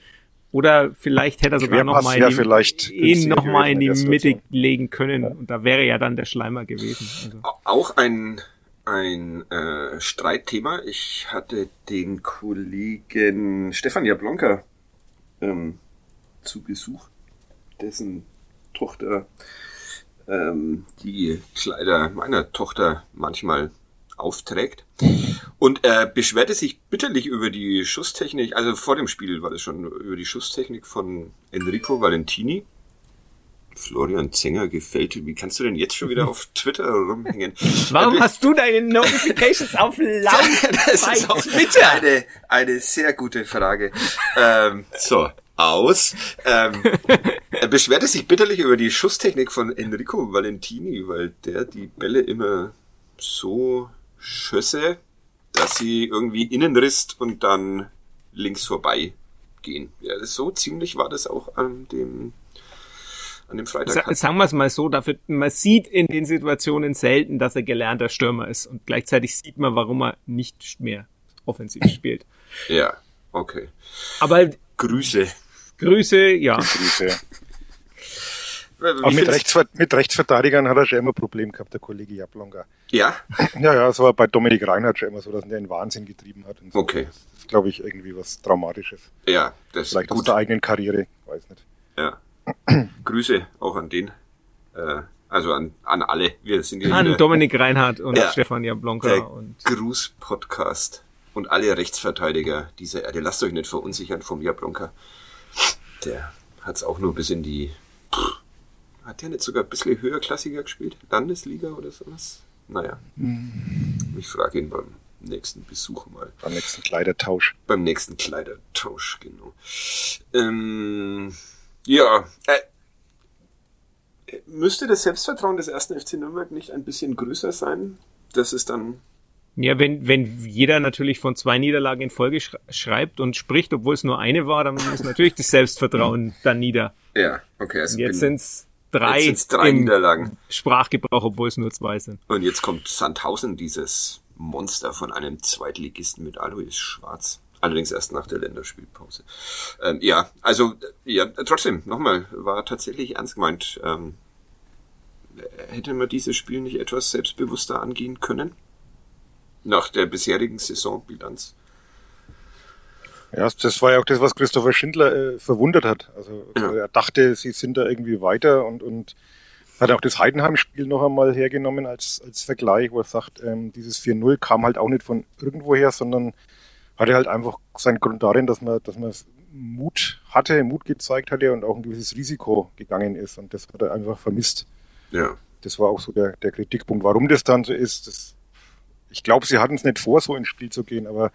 Oder vielleicht hätte er sogar noch mal, ja die, ihn noch mal in die Mitte legen können. Ja. Und da wäre ja dann der Schleimer gewesen. Also. Auch ein, ein äh, Streitthema. Ich hatte den Kollegen Stefan Jablonka ähm, zu Besuch, dessen Tochter ähm, die Kleider meiner Tochter manchmal aufträgt. Und er beschwerte sich bitterlich über die Schusstechnik, also vor dem Spiel war das schon, über die Schusstechnik von Enrico Valentini. Florian Zenger gefällt. Wie kannst du denn jetzt schon wieder auf Twitter rumhängen? Warum äh, hast du deine Notifications auf laut das bei ist Twitter? Eine, eine sehr gute Frage. ähm, so, aus. Ähm, er beschwerte sich bitterlich über die Schusstechnik von Enrico Valentini, weil der die Bälle immer so Schüsse, dass sie irgendwie innen risst und dann links vorbei gehen. Ja, so ziemlich war das auch an dem an dem Freitag. Sa sagen wir es mal so, dafür, man sieht in den Situationen selten, dass er gelernter Stürmer ist und gleichzeitig sieht man, warum er nicht mehr offensiv spielt. Ja, okay. Aber Grüße. Grüße, ja. Grüße. Aber mit, Rechtsver mit Rechtsverteidigern hat er schon immer ein Problem gehabt, der Kollege Jablonga. Ja? Ja, ja, es war bei Dominik Reinhardt schon immer so, dass er den Wahnsinn getrieben hat. So. Okay. Das ist, glaube ich, irgendwie was Traumatisches. Ja, das Vielleicht ist gut. aus der eigenen Karriere, weiß nicht. Ja. Grüße auch an den. Äh, also an, an alle. Wir sind hier An Dominik Reinhardt und ja, Stefan Jablonka. Der und Gruß-Podcast. Und alle Rechtsverteidiger dieser Erde. Lasst euch nicht verunsichern vom Jablonka. Der hat es auch nur bis in die pff, hat der nicht sogar ein bisschen höherklassiger gespielt? Landesliga oder sowas? Naja. Mhm. Ich frage ihn beim nächsten Besuch mal. Beim nächsten Kleidertausch. Beim nächsten Kleidertausch, genau. Ähm, ja, äh, müsste das Selbstvertrauen des ersten FC Nürnberg nicht ein bisschen größer sein? Das ist dann ja, wenn, wenn jeder natürlich von zwei Niederlagen in Folge schreibt und spricht, obwohl es nur eine war, dann ist natürlich das Selbstvertrauen dann nieder. Ja, okay. Also jetzt sind's drei, jetzt drei Niederlagen. Sprachgebrauch, obwohl es nur zwei sind. Und jetzt kommt Sandhausen, dieses Monster von einem Zweitligisten mit Alois Schwarz. Allerdings erst nach der Länderspielpause. Ähm, ja, also ja, trotzdem, nochmal, war tatsächlich ernst gemeint. Ähm, hätte man dieses Spiel nicht etwas selbstbewusster angehen können? Nach der bisherigen Saisonbilanz? Ja, das war ja auch das, was Christopher Schindler äh, verwundert hat. Also ja. er dachte, sie sind da irgendwie weiter und, und hat auch das Heidenheim-Spiel noch einmal hergenommen als, als Vergleich, wo er sagt, ähm, dieses 4-0 kam halt auch nicht von irgendwoher, sondern hatte halt einfach seinen Grund darin, dass man, dass man Mut hatte, Mut gezeigt hatte und auch ein gewisses Risiko gegangen ist. Und das hat er einfach vermisst. Ja. Das war auch so der, der Kritikpunkt. Warum das dann so ist, das, ich glaube, sie hatten es nicht vor, so ins Spiel zu gehen, aber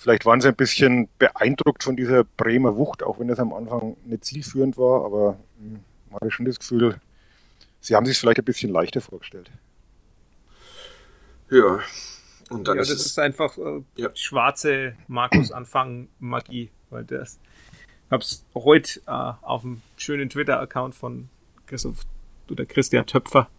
Vielleicht waren sie ein bisschen beeindruckt von dieser Bremer Wucht, auch wenn das am Anfang nicht zielführend war, aber hm, man hatte schon das Gefühl, sie haben sich vielleicht ein bisschen leichter vorgestellt. Ja, und dann ja, ist das ist einfach äh, ja. schwarze Markus-Anfang-Magie, weil das hab's heute äh, auf dem schönen Twitter-Account von Christoph oder Christian Töpfer,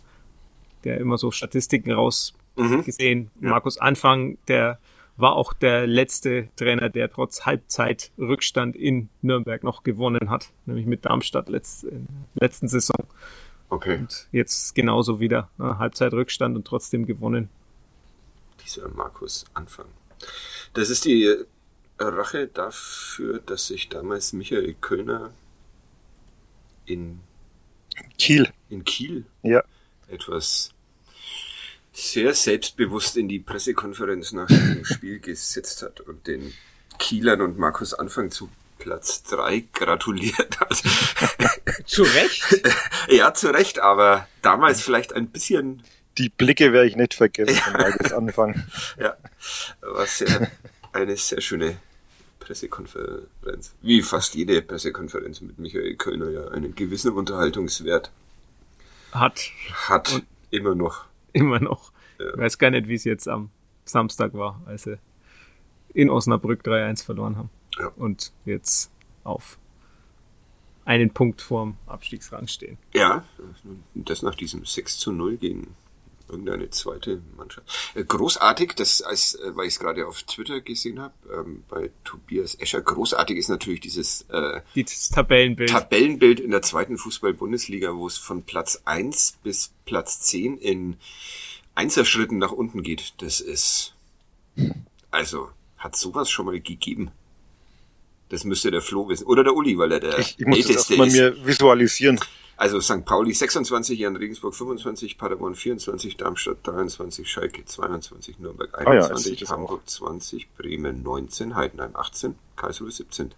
der immer so Statistiken rausgesehen. Mhm. Ja. Markus Anfang, der war auch der letzte Trainer, der trotz Halbzeitrückstand in Nürnberg noch gewonnen hat, nämlich mit Darmstadt letzt, in der letzten Saison. Okay. Und jetzt genauso wieder ne, Halbzeitrückstand und trotzdem gewonnen. Dieser Markus Anfang. Das ist die Rache dafür, dass sich damals Michael Kölner in Kiel, in Kiel ja. etwas sehr selbstbewusst in die Pressekonferenz nach dem Spiel gesetzt hat und den Kielern und Markus Anfang zu Platz drei gratuliert hat. zu Recht? ja, zu Recht, aber damals vielleicht ein bisschen. Die Blicke werde ich nicht vergessen von Markus Anfang. ja, war sehr, eine sehr schöne Pressekonferenz. Wie fast jede Pressekonferenz mit Michael Kölner ja einen gewissen Unterhaltungswert hat. Hat und immer noch. Immer noch. Ich weiß gar nicht, wie es jetzt am Samstag war, als sie in Osnabrück 3-1 verloren haben. Ja. Und jetzt auf einen Punkt vorm Abstiegsrang stehen. Ja, das nach diesem 6 zu 0 gegen irgendeine zweite Mannschaft. Äh, großartig, das als, äh, weil ich es gerade auf Twitter gesehen habe, ähm, bei Tobias Escher, großartig ist natürlich dieses äh, dieses Tabellenbild. Tabellenbild in der zweiten Fußball-Bundesliga, wo es von Platz eins bis Platz zehn in Einzelschritten nach unten geht. Das ist also hat sowas schon mal gegeben. Das müsste der Flo wissen. Oder der Uli, weil er der ich, ich muss Älteste das erstmal mir visualisieren. Also St. Pauli 26, Jan Regensburg 25, Paderborn 24, Darmstadt 23, Schalke 22, Nürnberg 21, ah ja, Hamburg 20, Bremen 19, Heidenheim 18, Karlsruhe 17.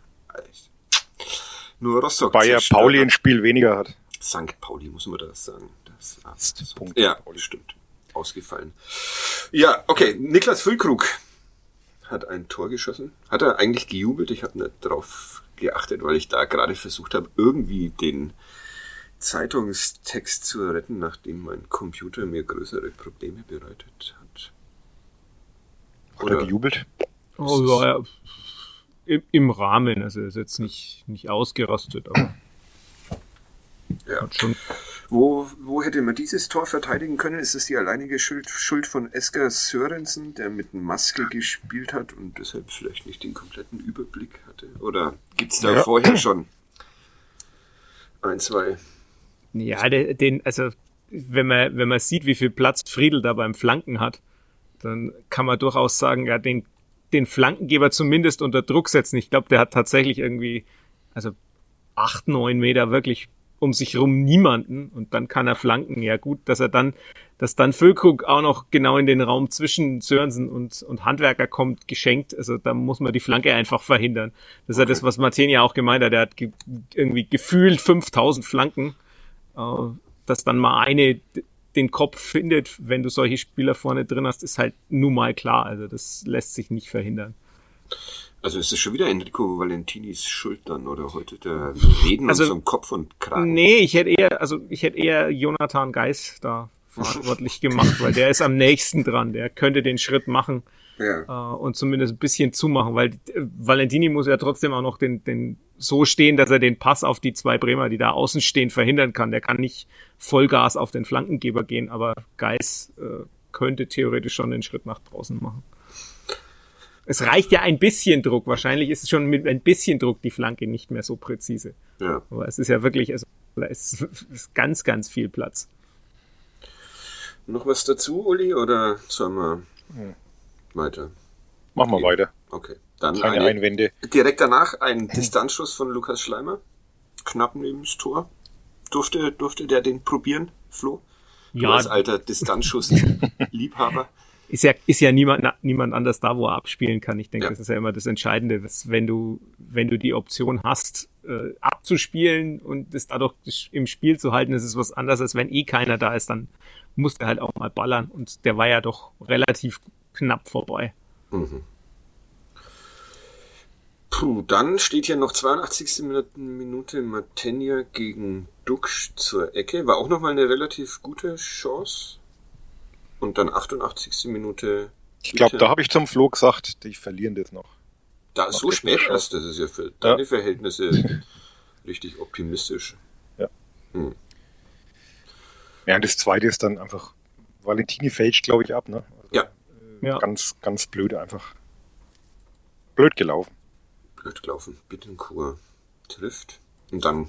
Nur Rostock. Bayer Pauli ein Spiel weniger hat. St. Pauli, muss man das sagen. Das, das, das Punkt. Ja, stimmt. Ausgefallen. Ja, okay. Niklas Füllkrug hat ein Tor geschossen. Hat er eigentlich gejubelt? Ich habe nicht drauf geachtet, weil ich da gerade versucht habe, irgendwie den Zeitungstext zu retten, nachdem mein Computer mir größere Probleme bereitet hat. Oder hat er gejubelt? Oh, ja, ja. Im, Im, Rahmen, also er ist jetzt nicht, nicht ausgerastet, aber ja. hat schon. Wo, wo hätte man dieses Tor verteidigen können? Ist es die alleinige Schuld, Schuld von Esker Sörensen, der mit Maske gespielt hat und deshalb vielleicht nicht den kompletten Überblick hatte? Oder gibt's da ja. vorher schon ein, zwei ja, den, also wenn man, wenn man sieht, wie viel Platz Friedel da beim Flanken hat, dann kann man durchaus sagen, ja, den, den Flankengeber zumindest unter Druck setzen. Ich glaube, der hat tatsächlich irgendwie, also acht, neun Meter wirklich um sich rum niemanden und dann kann er flanken. Ja gut, dass er dann, dass dann Füllkrug auch noch genau in den Raum zwischen Sörensen und, und Handwerker kommt, geschenkt. Also da muss man die Flanke einfach verhindern. Das ist ja das, was Martin ja auch gemeint hat. Er hat ge irgendwie gefühlt 5000 Flanken dass dann mal eine den Kopf findet, wenn du solche Spieler vorne drin hast, ist halt nun mal klar. Also das lässt sich nicht verhindern. Also ist es schon wieder Enrico Valentinis Schuld dann oder heute der Reden also, so Kopf und Kragen? Nee, ich hätte eher, also ich hätte eher Jonathan Geis da verantwortlich gemacht, weil der ist am nächsten dran. Der könnte den Schritt machen ja. äh, und zumindest ein bisschen zumachen, weil äh, Valentini muss ja trotzdem auch noch den, den so stehen, dass er den Pass auf die zwei Bremer, die da außen stehen, verhindern kann. Der kann nicht Vollgas auf den Flankengeber gehen, aber Geis äh, könnte theoretisch schon den Schritt nach draußen machen. Es reicht ja ein bisschen Druck. Wahrscheinlich ist es schon mit ein bisschen Druck die Flanke nicht mehr so präzise. Ja. Aber es ist ja wirklich, also, da ist, ist ganz, ganz viel Platz. Noch was dazu, Uli, oder sollen wir hm. Weiter? Machen wir weiter. Okay. Dann Keine eine, Einwände. Direkt danach ein Distanzschuss von Lukas Schleimer. Knapp neben das Tor. Durfte, durfte der den probieren, Flo? Du ja. als alter Distanzschuss-Liebhaber. Ist ja, ist ja niemand, niemand anders da, wo er abspielen kann. Ich denke, ja. das ist ja immer das Entscheidende, dass wenn du, wenn du die Option hast, äh, abzuspielen und das dadurch im Spiel zu halten, das ist was anderes, als wenn eh keiner da ist, dann musst du halt auch mal ballern. Und der war ja doch relativ knapp vorbei. Mhm. Puh, dann steht hier noch 82. Minute Matenia gegen Duxch zur Ecke. War auch nochmal eine relativ gute Chance. Und dann 88. Minute. Ich glaube, da habe ich zum Flo gesagt, die verlieren das noch. Da so spät erst, das ist ja für deine ja. Verhältnisse richtig optimistisch. Ja. Hm. Ja, und das zweite ist dann einfach, Valentini fälscht, glaube ich, ab, ne? Ja. Ganz, ganz blöd einfach. Blöd gelaufen blöd gelaufen. Bittenkur trifft. Und dann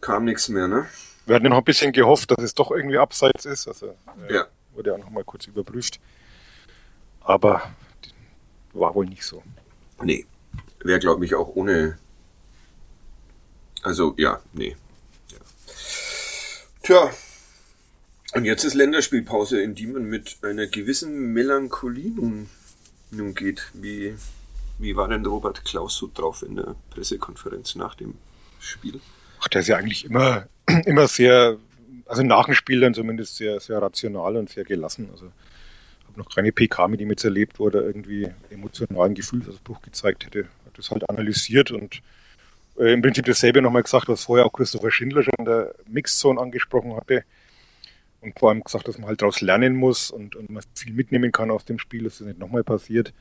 kam nichts mehr, ne? Wir hatten ja noch ein bisschen gehofft, dass es doch irgendwie abseits ist. Also äh, ja. wurde ja noch mal kurz überprüft. Aber war wohl nicht so. Nee. Wäre, glaube ich, auch ohne. Also, ja, nee. Ja. Tja. Und jetzt ist Länderspielpause, in die man mit einer gewissen Melancholie nun, nun geht. Wie wie war denn Robert Klaus so drauf in der Pressekonferenz nach dem Spiel? Ach, der ist ja eigentlich immer, immer sehr, also nach dem Spiel dann zumindest sehr, sehr rational und sehr gelassen. Also habe noch keine PK mit ihm jetzt erlebt, wo er irgendwie emotionalen Gefühlsausbruch gezeigt hätte. Hat das halt analysiert und äh, im Prinzip dasselbe nochmal gesagt, was vorher auch Christopher Schindler schon in der Mixzone angesprochen hatte. Und vor allem gesagt, dass man halt daraus lernen muss und, und man viel mitnehmen kann aus dem Spiel, dass das nicht nochmal passiert.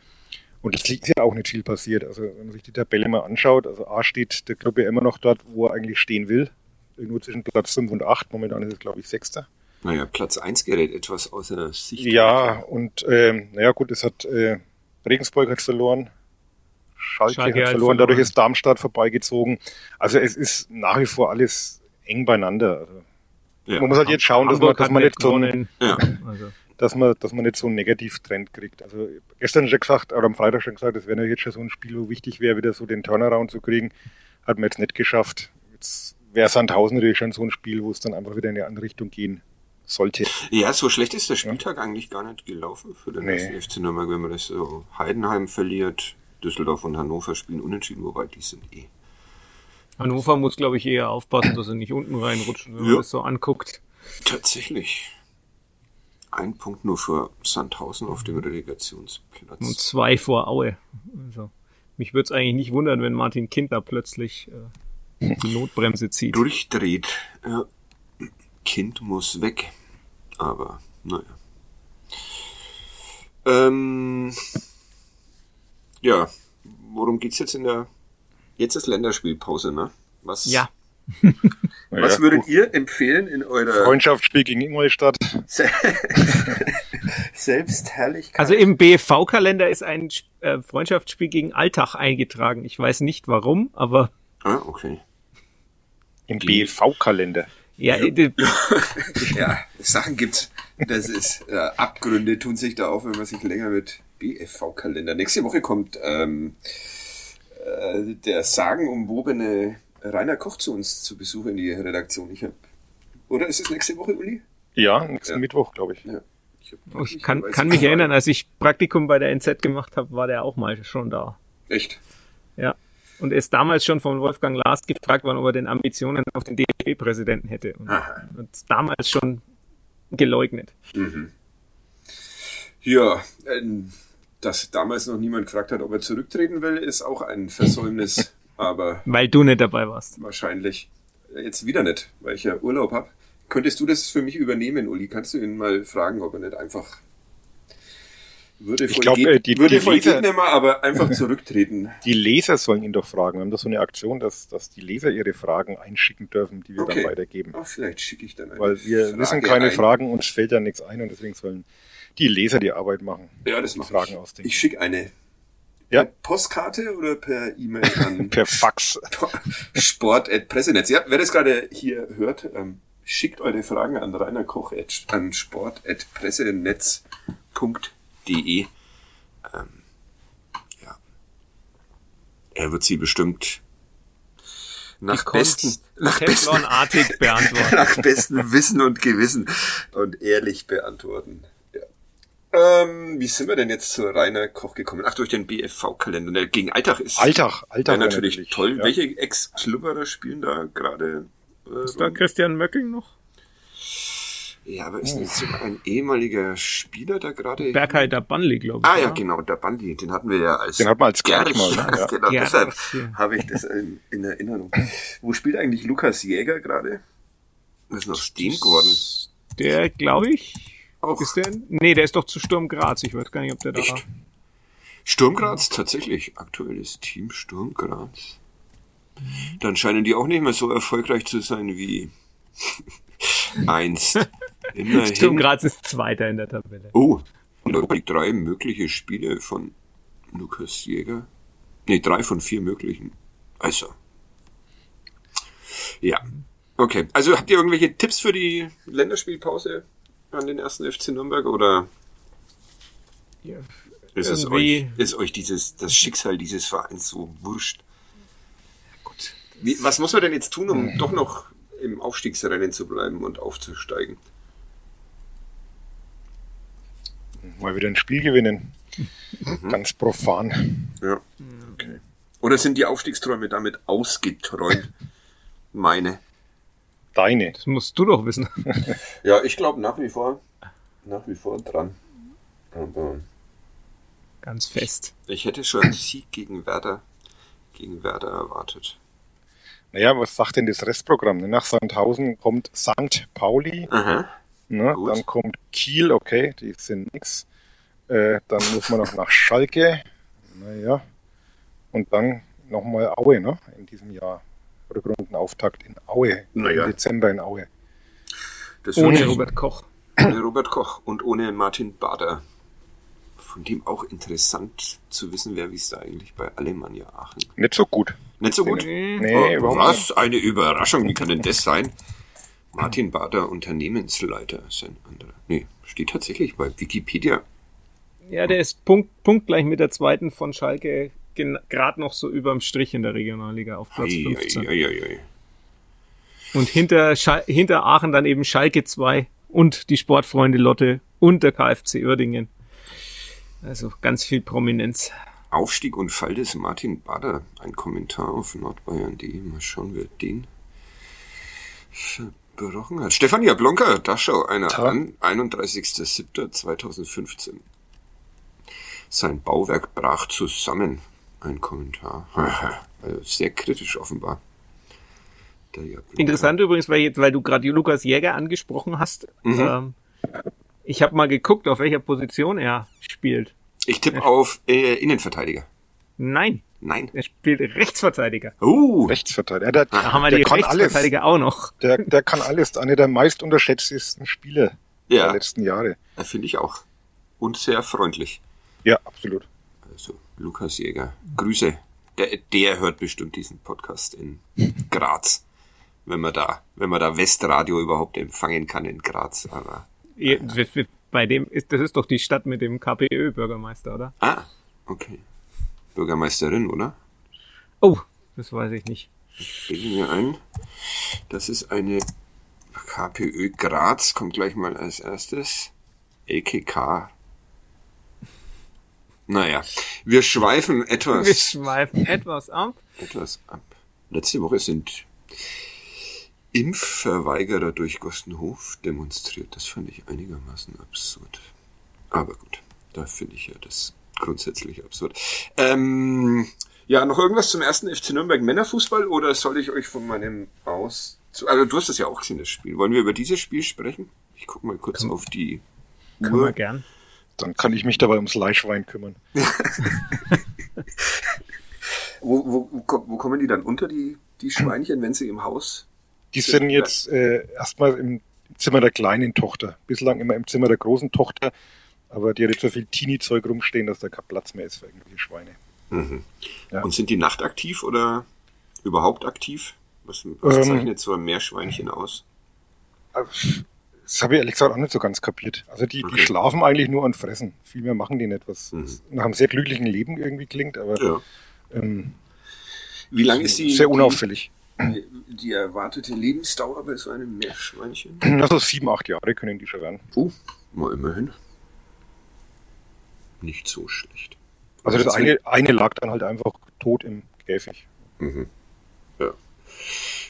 Und es ist ja auch nicht viel passiert. Also wenn man sich die Tabelle mal anschaut, also A steht der Club ja immer noch dort, wo er eigentlich stehen will. Irgendwo zwischen Platz 5 und 8. Momentan ist es, glaube ich, Sechster. Naja, Platz 1 gerät etwas außer Sicht. Ja, und ähm, naja gut, es hat äh, Regensburg hat verloren, Schalke, Schalke hat verloren, dadurch ist Darmstadt vorbeigezogen. Also es ist nach wie vor alles eng beieinander. Also, ja. Man muss halt jetzt schauen, dass man, dass man, nicht so einen, ja. also. dass man, dass man nicht so einen Negativtrend kriegt. Also gestern schon gesagt, oder am Freitag schon gesagt, es wäre jetzt schon so ein Spiel, wo wichtig wäre, wieder so den Turnaround zu kriegen. Hat man jetzt nicht geschafft. Jetzt wäre Sandhausen natürlich schon so ein Spiel, wo es dann einfach wieder in eine andere Richtung gehen sollte. Ja, so schlecht ist der Spieltag ja. eigentlich gar nicht gelaufen für den nee. FC Nürnberg, wenn man das so Heidenheim verliert, Düsseldorf und Hannover spielen unentschieden, wobei die sind eh. Hannover muss, glaube ich, eher aufpassen, dass sie nicht unten reinrutschen, wenn ja. man das so anguckt. Tatsächlich. Ein Punkt nur für Sandhausen auf dem Relegationsplatz. Und zwei vor Aue. Also, mich würde es eigentlich nicht wundern, wenn Martin Kindler plötzlich äh, die Notbremse zieht. Durchdreht. Ja. Kind muss weg. Aber, naja. Ähm, ja, worum geht's jetzt in der, jetzt ist Länderspielpause, ne? Was? Ja. Was würdet ihr empfehlen in eurer Freundschaftsspiel gegen Ingolstadt? Selbstherrlichkeit. Also im BFV-Kalender ist ein äh, Freundschaftsspiel gegen Alltag eingetragen. Ich weiß nicht warum, aber. Ah, okay. Im BFV-Kalender. Ja, äh, ja, Sachen gibt's. Das ist äh, Abgründe tun sich da auf, wenn man sich länger mit BFV-Kalender. Nächste Woche kommt ähm, äh, der sagenumwobene Rainer Koch zu uns zu Besuch in die Redaktion. Ich hab, oder ist es nächste Woche, Uli? Ja, nächsten ja. Mittwoch, glaube ich. Ja. Ich, ich kann, kann mich erinnern, als ich Praktikum bei der NZ gemacht habe, war der auch mal schon da. Echt? Ja. Und er ist damals schon von Wolfgang Last gefragt worden, ob er den Ambitionen auf den DFB-Präsidenten hätte. Und, und damals schon geleugnet. Mhm. Ja, ähm, dass damals noch niemand gefragt hat, ob er zurücktreten will, ist auch ein Versäumnis. aber weil du nicht dabei warst. Wahrscheinlich jetzt wieder nicht, weil ich ja Urlaub habe. Könntest du das für mich übernehmen, Uli? Kannst du ihn mal fragen, ob er nicht einfach würde ich glaube, äh, die, würde die Leser, Gegner, aber einfach zurücktreten. Die Leser sollen ihn doch fragen. Wir haben da so eine Aktion, dass, dass die Leser ihre Fragen einschicken dürfen, die wir okay. dann weitergeben. Ach, vielleicht schicke ich dann eine Weil wir Frage wissen keine ein. Fragen, uns fällt da nichts ein und deswegen sollen die Leser die Arbeit machen. Ja, das mache Fragen ich. Ausdenken. Ich schicke eine. Ja? Per Postkarte oder per E-Mail an? per Fax. Sport.pressenetz. Ja, wer das gerade hier hört, ähm, schickt eure Fragen an Rainer Koch an sport.pressenetz.de. Ähm, ja. Er wird sie bestimmt nach besten, nach besten, beantworten. nach bestem Wissen und Gewissen und ehrlich beantworten. Ähm, wie sind wir denn jetzt zu Rainer Koch gekommen? Ach, durch den BFV-Kalender. Der gegen Alltag ist. Alltag, Alltag. Ja, natürlich, natürlich toll. Ja. Welche Ex-Klubberer spielen da gerade? Äh, ist da Christian Möcking noch? Ja, aber ist nicht sogar ein ehemaliger Spieler da gerade? Berghai der Banli, glaube ich. Ah ja, ja, genau, der Banli. Den hatten wir ja als. Den hatten wir als Gerch. Mal, ne? ja. genau, Gerch, deshalb ja. habe ich das in, in, Erinnerung. Wo spielt eigentlich Lukas Jäger gerade? Was ist noch Steen geworden? Der, glaube ich, auch. Ist der? Nee, der ist doch zu Sturm Graz. Ich weiß gar nicht, ob der da Echt? war. Sturm Graz, tatsächlich. Aktuelles Team Sturm Graz. Dann scheinen die auch nicht mehr so erfolgreich zu sein wie einst. Immerhin. Sturm Graz ist Zweiter in der Tabelle. Oh, und da liegt drei mögliche Spiele von Lukas Jäger. Nee, drei von vier möglichen. Also. Ja. Okay. Also habt ihr irgendwelche Tipps für die Länderspielpause? An den ersten FC Nürnberg oder ja, ist, es euch, ist euch dieses, das Schicksal dieses Vereins so wurscht? Ja, gut. Wie, was muss man denn jetzt tun, um doch noch im Aufstiegsrennen zu bleiben und aufzusteigen? Mal wieder ein Spiel gewinnen. Mhm. Ganz profan. Ja. Okay. Oder sind die Aufstiegsträume damit ausgeträumt? Meine. Deine. Das musst du doch wissen. ja, ich glaube nach wie vor, nach wie vor dran. Aber Ganz fest. Ich hätte schon einen Sieg gegen Werder, gegen Werder erwartet. Naja, was sagt denn das Restprogramm? Nach Sandhausen kommt St. Pauli. Aha. Ne, dann kommt Kiel, okay, die sind nix. Äh, dann muss man noch nach Schalke. Naja. Und dann nochmal Aue, ne? In diesem Jahr. Rückrundenauftakt in Aue, naja. im Dezember in Aue. Das ohne Robert Koch. Ohne Robert Koch und ohne Martin Bader. Von dem auch interessant zu wissen wäre, wie es da eigentlich bei Alemannia Aachen. Nicht so gut. Nicht so gut? Nee, nee oh, Was? Eine Überraschung. Wie kann denn das sein? Martin Bader, Unternehmensleiter, ist ein anderer. Nee, steht tatsächlich bei Wikipedia. Ja, der ist Punkt, punktgleich mit der zweiten von Schalke gerade noch so überm Strich in der Regionalliga auf Platz ei, 15. Ei, ei, und hinter, hinter Aachen dann eben Schalke 2 und die Sportfreunde Lotte und der KfC Uerdingen. Also ganz viel Prominenz. Aufstieg und Fall des Martin Bader. Ein Kommentar auf nordbayern.de. Mal schauen, wer den verbrochen hat. Stefania Blonka, Daschau, einer an, 31.07.2015. Sein Bauwerk brach zusammen. Ein Kommentar. Also sehr kritisch offenbar. Interessant übrigens, weil, jetzt, weil du gerade Lukas Jäger angesprochen hast. Mhm. Ähm, ich habe mal geguckt, auf welcher Position er spielt. Ich tippe auf äh, Innenverteidiger. Nein. Nein. Er spielt Rechtsverteidiger. Uh. Rechtsverteidiger. Der, da haben wir die Rechtsverteidiger alles. auch noch. Der, der kann alles. Einer der meist unterschätztesten Spieler ja. der letzten Jahre. Ja, Finde ich auch. Und sehr freundlich. Ja, absolut. Also, Lukas Jäger. Grüße. Der, der hört bestimmt diesen Podcast in Graz. wenn man da, wenn man da Westradio überhaupt empfangen kann in Graz. Aber, ja, bei dem ist, das ist doch die Stadt mit dem KPÖ-Bürgermeister, oder? Ah, okay. Bürgermeisterin, oder? Oh, das weiß ich nicht. Ich bilde mir ein, das ist eine KPÖ Graz, kommt gleich mal als erstes. LKK. Naja, wir schweifen etwas. Wir schweifen etwas ab. Etwas ab. Letzte Woche sind Impfverweigerer durch Gostenhof demonstriert. Das fand ich einigermaßen absurd. Aber gut, da finde ich ja das grundsätzlich absurd. Ähm, ja, noch irgendwas zum ersten FC Nürnberg Männerfußball oder soll ich euch von meinem aus... Also du hast das ja auch gesehen, das Spiel. Wollen wir über dieses Spiel sprechen? Ich gucke mal kurz kann, auf die Können Uhr. wir gern. Dann kann ich mich dabei ums Leischwein kümmern. wo, wo, wo kommen die dann unter, die, die Schweinchen, wenn sie im Haus die sind jetzt äh, erstmal im Zimmer der kleinen Tochter. Bislang immer im Zimmer der großen Tochter. Aber die hat jetzt so viel Teenie-Zeug rumstehen, dass da kein Platz mehr ist für irgendwelche Schweine. Mhm. Ja. Und sind die nachtaktiv oder überhaupt aktiv? Was, was ähm, zeichnet so ein Meerschweinchen aus? Das habe ich ehrlich gesagt auch nicht so ganz kapiert. Also die, okay. die schlafen eigentlich nur und fressen. Viel mehr machen die nicht, was mhm. nach einem sehr glücklichen Leben irgendwie klingt, aber ja. ähm, wie lange ist die sehr unauffällig? Die, die, erwartete Lebensdauer bei so einem Meerschweinchen? Also sieben, acht Jahre können die schon werden. Oh, mal immerhin. Nicht so schlecht. Also das eine, eine lag dann halt einfach tot im Käfig. Mhm. Ja.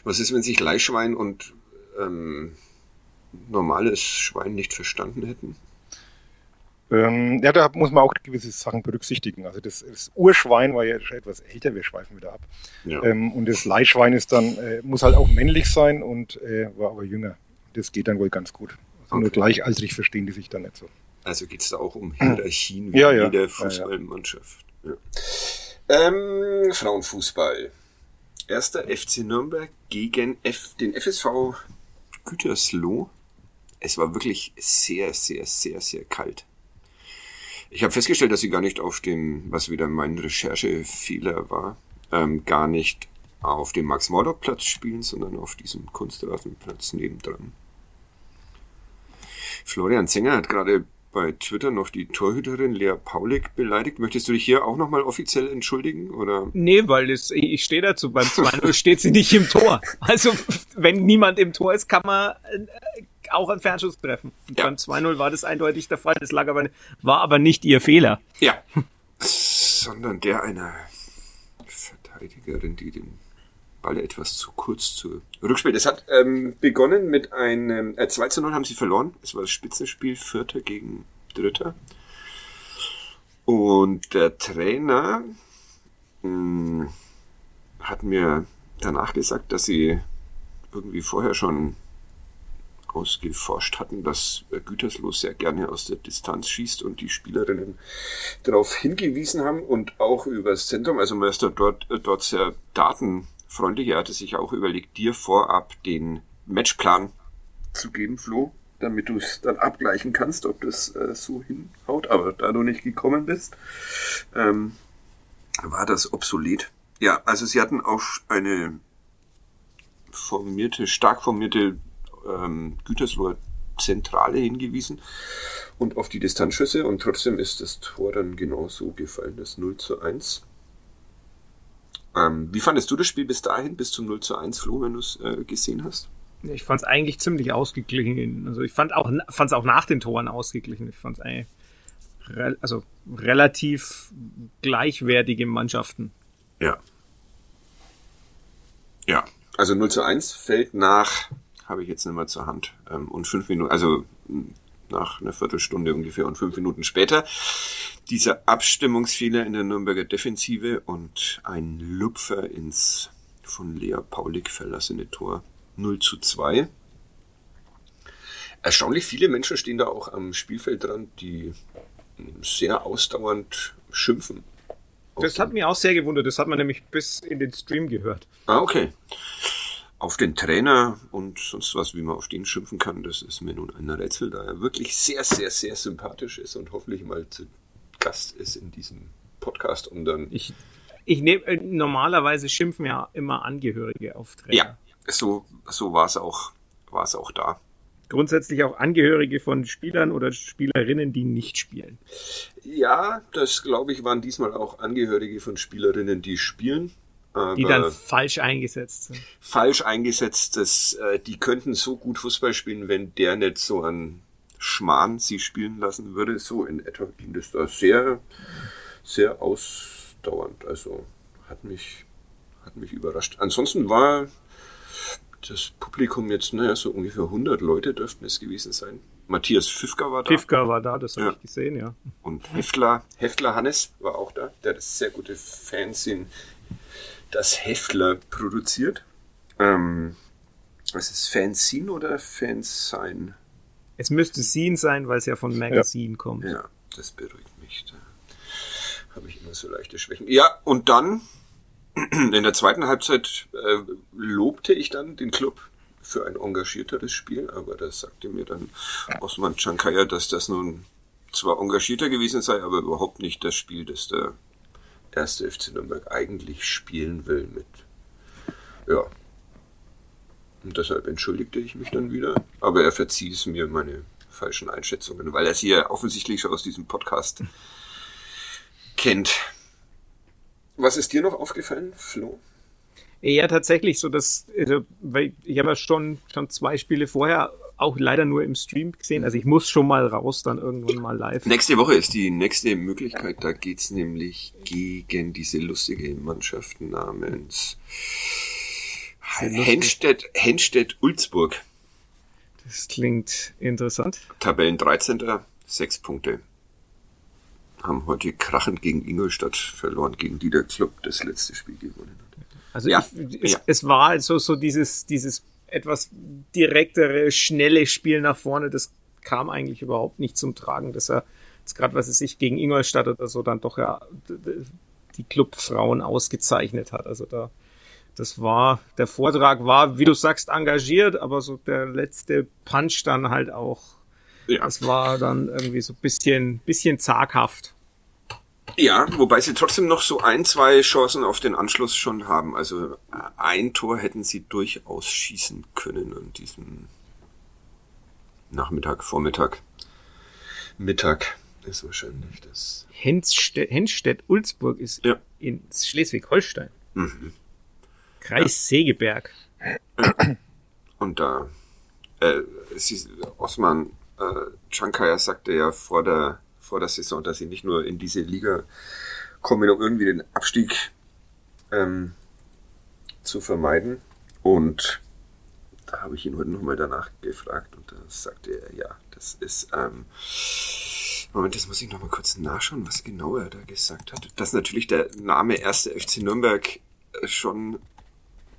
Was ist, wenn sich Leihschwein und ähm, normales Schwein nicht verstanden hätten? Ähm, ja, da muss man auch gewisse Sachen berücksichtigen. Also das, das Urschwein war ja schon etwas älter, wir schweifen wieder ab. Ja. Ähm, und das Leihschwein ist dann, äh, muss halt auch männlich sein und äh, war aber jünger. Das geht dann wohl ganz gut. Also okay. Nur gleichaltrig verstehen die sich dann nicht so. Also geht es da auch um Hierarchien wie ja, ja. in der Fußballmannschaft. Ja, ähm, Frauenfußball. Erster FC Nürnberg gegen F, den FSV Gütersloh. Es war wirklich sehr, sehr, sehr, sehr kalt. Ich habe festgestellt, dass sie gar nicht auf dem, was wieder mein Recherchefehler war, ähm, gar nicht auf dem Max-Morlock-Platz spielen, sondern auf diesem Kunstrasenplatz nebendran. Florian Zenger hat gerade bei Twitter noch die Torhüterin Lea Paulik beleidigt. Möchtest du dich hier auch nochmal offiziell entschuldigen? Oder? Nee, weil es, ich stehe dazu. Beim 2-0 steht sie nicht im Tor. Also, wenn niemand im Tor ist, kann man auch einen Fernschuss treffen. Ja. Beim 2-0 war das eindeutig der Fall. Das lag aber, war aber nicht ihr Fehler. Ja. Sondern der einer Verteidigerin, die den Ball etwas zu kurz zu Rückspiel. Das hat ähm, begonnen mit einem äh, 2 zu 0 haben sie verloren. Es war das Spitzenspiel Vierter gegen Dritter. Und der Trainer mh, hm, hat mir danach gesagt, dass sie irgendwie vorher schon ausgeforscht hatten, dass Gütersloh sehr gerne aus der Distanz schießt und die Spielerinnen darauf hingewiesen haben und auch übers Zentrum, also man ist dort, dort sehr datenfreundlich. Er hatte sich auch überlegt, dir vorab den Matchplan zu geben, Flo, damit du es dann abgleichen kannst, ob das äh, so hinhaut. Aber da du nicht gekommen bist, ähm, war das obsolet. Ja, also sie hatten auch eine formierte, stark formierte ähm, Gütersloher Zentrale hingewiesen und auf die Distanzschüsse und trotzdem ist das Tor dann genauso gefallen, das 0 zu 1. Ähm, wie fandest du das Spiel bis dahin, bis zum 0 zu 1, Flo, wenn du es äh, gesehen hast? Ich fand es eigentlich ziemlich ausgeglichen. Also ich fand auch fand es auch nach den Toren ausgeglichen. Ich fand es eigentlich re also relativ gleichwertige Mannschaften. Ja. Ja, also 0 zu 1 fällt nach, habe ich jetzt nicht mehr zur Hand, ähm, und fünf Minuten, also nach einer Viertelstunde ungefähr und fünf Minuten später. Dieser Abstimmungsfehler in der Nürnberger Defensive und ein Lupfer ins von Lea Paulik verlassene Tor 0 zu 2. Erstaunlich viele Menschen stehen da auch am Spielfeld dran, die sehr ausdauernd schimpfen. Das hat mich auch sehr gewundert. Das hat man nämlich bis in den Stream gehört. Ah, okay auf den Trainer und sonst was, wie man auf den schimpfen kann, das ist mir nun ein Rätsel, da er wirklich sehr, sehr, sehr sympathisch ist und hoffentlich mal zu Gast ist in diesem Podcast, um dann. Ich, ich nehme, äh, normalerweise schimpfen ja immer Angehörige auf Trainer. Ja, so, so war es auch, war es auch da. Grundsätzlich auch Angehörige von Spielern oder Spielerinnen, die nicht spielen. Ja, das glaube ich waren diesmal auch Angehörige von Spielerinnen, die spielen. Aber die dann falsch eingesetzt sind. Falsch eingesetzt, das, äh, die könnten so gut Fußball spielen, wenn der nicht so ein Schmarrn sie spielen lassen würde. So in etwa ging das da sehr, sehr ausdauernd. Also hat mich, hat mich überrascht. Ansonsten war das Publikum jetzt, naja, so ungefähr 100 Leute dürften es gewesen sein. Matthias Pfiffka war da. Pfiffka war da, das habe ja. ich gesehen, ja. Und Heftler, Heftler Hannes war auch da, der das sehr gute Fansin das Heftler produziert. Ähm, was ist Fanzine oder Fansign? Es müsste Scene sein, weil es ja von Magazine ja. kommt. Ja, das beruhigt mich. Da habe ich immer so leichte Schwächen. Ja, und dann in der zweiten Halbzeit äh, lobte ich dann den Club für ein engagierteres Spiel, aber da sagte mir dann Osman Chankaya, dass das nun zwar engagierter gewesen sei, aber überhaupt nicht das Spiel, das der erste FC Nürnberg eigentlich spielen will mit. Ja. Und deshalb entschuldigte ich mich dann wieder. Aber er verzieh es mir meine falschen Einschätzungen, weil er sie ja offensichtlich schon aus diesem Podcast kennt. Was ist dir noch aufgefallen, Flo? Ja, tatsächlich so, dass, also, weil ich habe ja schon, schon zwei Spiele vorher auch leider nur im Stream gesehen. Also ich muss schon mal raus, dann irgendwann mal live. Nächste Woche ist die nächste Möglichkeit. Da geht's nämlich gegen diese lustige Mannschaft namens Henstedt, Henstedt Ulzburg. Das klingt interessant. Tabellen 13. sechs Punkte. Haben heute krachend gegen Ingolstadt verloren, gegen die der Club das letzte Spiel gewonnen hat. Also ja, ich, es, ja. es war also so dieses, dieses etwas direktere, schnelle Spiel nach vorne, das kam eigentlich überhaupt nicht zum Tragen, dass er jetzt gerade, was es sich gegen Ingolstadt oder so dann doch ja die Clubfrauen ausgezeichnet hat. Also da, das war, der Vortrag war, wie du sagst, engagiert, aber so der letzte Punch dann halt auch, ja. das war dann irgendwie so bisschen, bisschen zaghaft. Ja, wobei sie trotzdem noch so ein, zwei Chancen auf den Anschluss schon haben. Also ein Tor hätten sie durchaus schießen können an diesem Nachmittag, Vormittag. Mittag ist wahrscheinlich das. Henstedt-Ulzburg ist ja. in Schleswig-Holstein. Mhm. Kreis ja. Segeberg. Und da, äh, sie, Osman äh, Chankaya sagte ja vor der vor der Saison, dass sie nicht nur in diese Liga kommen, um irgendwie den Abstieg ähm, zu vermeiden. Und da habe ich ihn heute nochmal danach gefragt und da sagte er, ja, das ist, ähm, Moment, das muss ich nochmal kurz nachschauen, was genau er da gesagt hat. Dass natürlich der Name 1. FC Nürnberg schon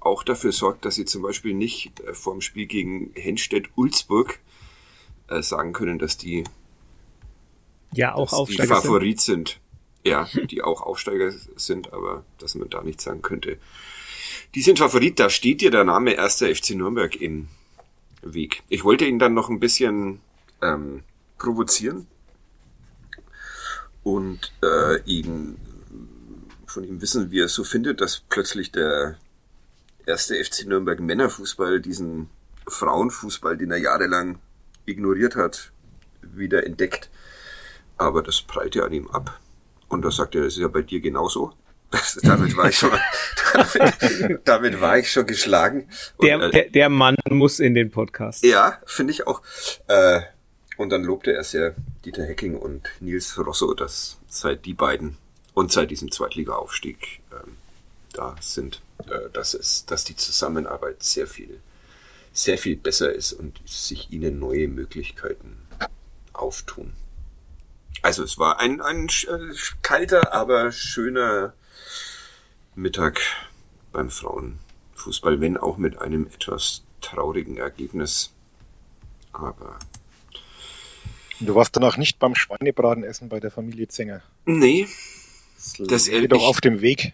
auch dafür sorgt, dass sie zum Beispiel nicht äh, vor dem Spiel gegen Henstedt-Ulzburg äh, sagen können, dass die ja auch Aufsteiger die Favorit sind. sind. Ja, die auch Aufsteiger sind, aber dass man da nicht sagen könnte. Die sind Favorit, da steht dir der Name 1. FC Nürnberg im Weg. Ich wollte ihn dann noch ein bisschen ähm, provozieren und äh, ihn von ihm wissen, wie er es so findet, dass plötzlich der erste FC Nürnberg Männerfußball diesen Frauenfußball, den er jahrelang ignoriert hat, wieder entdeckt. Aber das prallt ja an ihm ab. Und da sagt er, das ist ja bei dir genauso. Das, damit war ich schon, damit, damit, war ich schon geschlagen. Und, der, äh, der, der Mann muss in den Podcast. Ja, finde ich auch. Äh, und dann lobte er sehr Dieter Hecking und Nils Rosso, dass seit die beiden und seit diesem Zweitliga-Aufstieg ähm, da sind, äh, dass es, dass die Zusammenarbeit sehr viel, sehr viel besser ist und sich ihnen neue Möglichkeiten auftun. Also es war ein, ein äh, kalter, aber schöner Mittag beim Frauenfußball, wenn auch mit einem etwas traurigen Ergebnis. Aber. Du warst danach nicht beim Schweinebraten essen bei der Familie Zenger. Nee. Das, das geht doch auf dem Weg.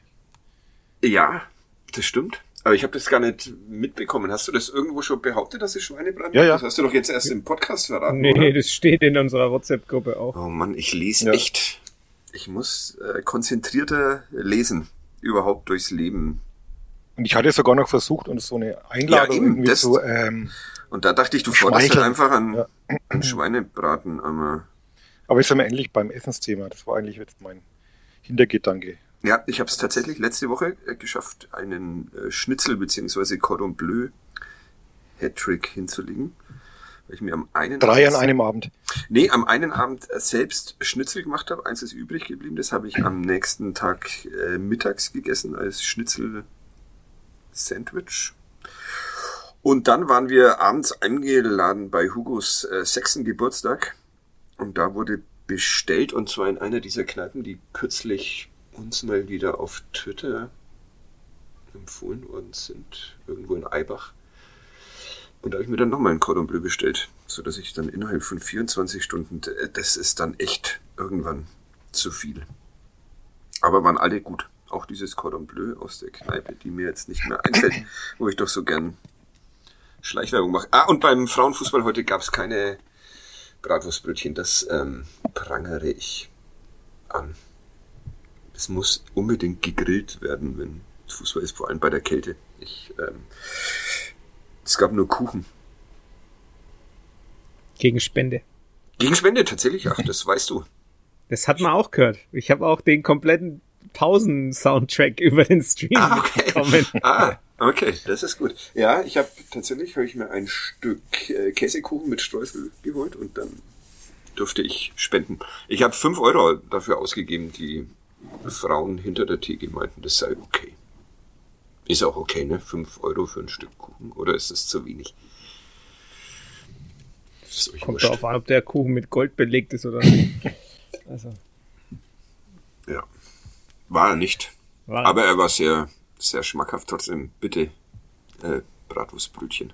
Ja, das stimmt. Aber ich habe das gar nicht mitbekommen. Hast du das irgendwo schon behauptet, dass sie Schweinebraten ja, ja. Das hast du doch jetzt erst im Podcast verraten. Nee, oder? das steht in unserer WhatsApp-Gruppe auch. Oh Mann, ich lese ja. echt. Ich muss äh, konzentrierter lesen, überhaupt durchs Leben. Und ich hatte sogar noch versucht, uns so eine Einladung ja, eben, irgendwie das, zu. Ähm, und da dachte ich, du forderst halt einfach an, ja. an Schweinebraten. Aber, aber jetzt sind wir endlich beim Essensthema. Das war eigentlich jetzt mein Hintergedanke. Ja, ich habe es tatsächlich letzte Woche äh, geschafft, einen äh, Schnitzel beziehungsweise Cordon Bleu Hattrick hinzulegen. Weil ich mir am einen Drei an einem Abend. Nee, am einen Abend äh, selbst Schnitzel gemacht habe. Eins ist übrig geblieben. Das habe ich am nächsten Tag äh, mittags gegessen als Schnitzel-Sandwich. Und dann waren wir abends eingeladen bei Hugos äh, sechsten Geburtstag. Und da wurde bestellt, und zwar in einer dieser Kneipen, die kürzlich uns mal wieder auf Twitter empfohlen worden sind, irgendwo in Eibach. Und da habe ich mir dann nochmal ein Cordon Bleu bestellt, so dass ich dann innerhalb von 24 Stunden, äh, das ist dann echt irgendwann zu viel. Aber waren alle gut. Auch dieses Cordon Bleu aus der Kneipe, die mir jetzt nicht mehr einfällt, wo ich doch so gern Schleichwerbung mache. Ah, und beim Frauenfußball heute gab es keine Bratwurstbrötchen. Das ähm, prangere ich an es muss unbedingt gegrillt werden, wenn Fußball ist, vor allem bei der Kälte. Ich, ähm, es gab nur Kuchen. Gegen Spende. Gegen Spende tatsächlich, ach, das weißt du. Das hat man auch gehört. Ich habe auch den kompletten Pausen-Soundtrack über den Stream ah, okay. bekommen. Ah, okay, das ist gut. Ja, ich habe tatsächlich habe ich mir ein Stück äh, Käsekuchen mit Streusel geholt und dann durfte ich spenden. Ich habe fünf Euro dafür ausgegeben, die Frauen hinter der Theke meinten, das sei okay. Ist auch okay, ne? Fünf Euro für ein Stück Kuchen. Oder ist das zu wenig? Das Kommt darauf an, ob der Kuchen mit Gold belegt ist oder nicht. Also. Ja. War er nicht. War Aber er war sehr, sehr schmackhaft. Trotzdem, bitte, äh, Bratwurstbrötchen.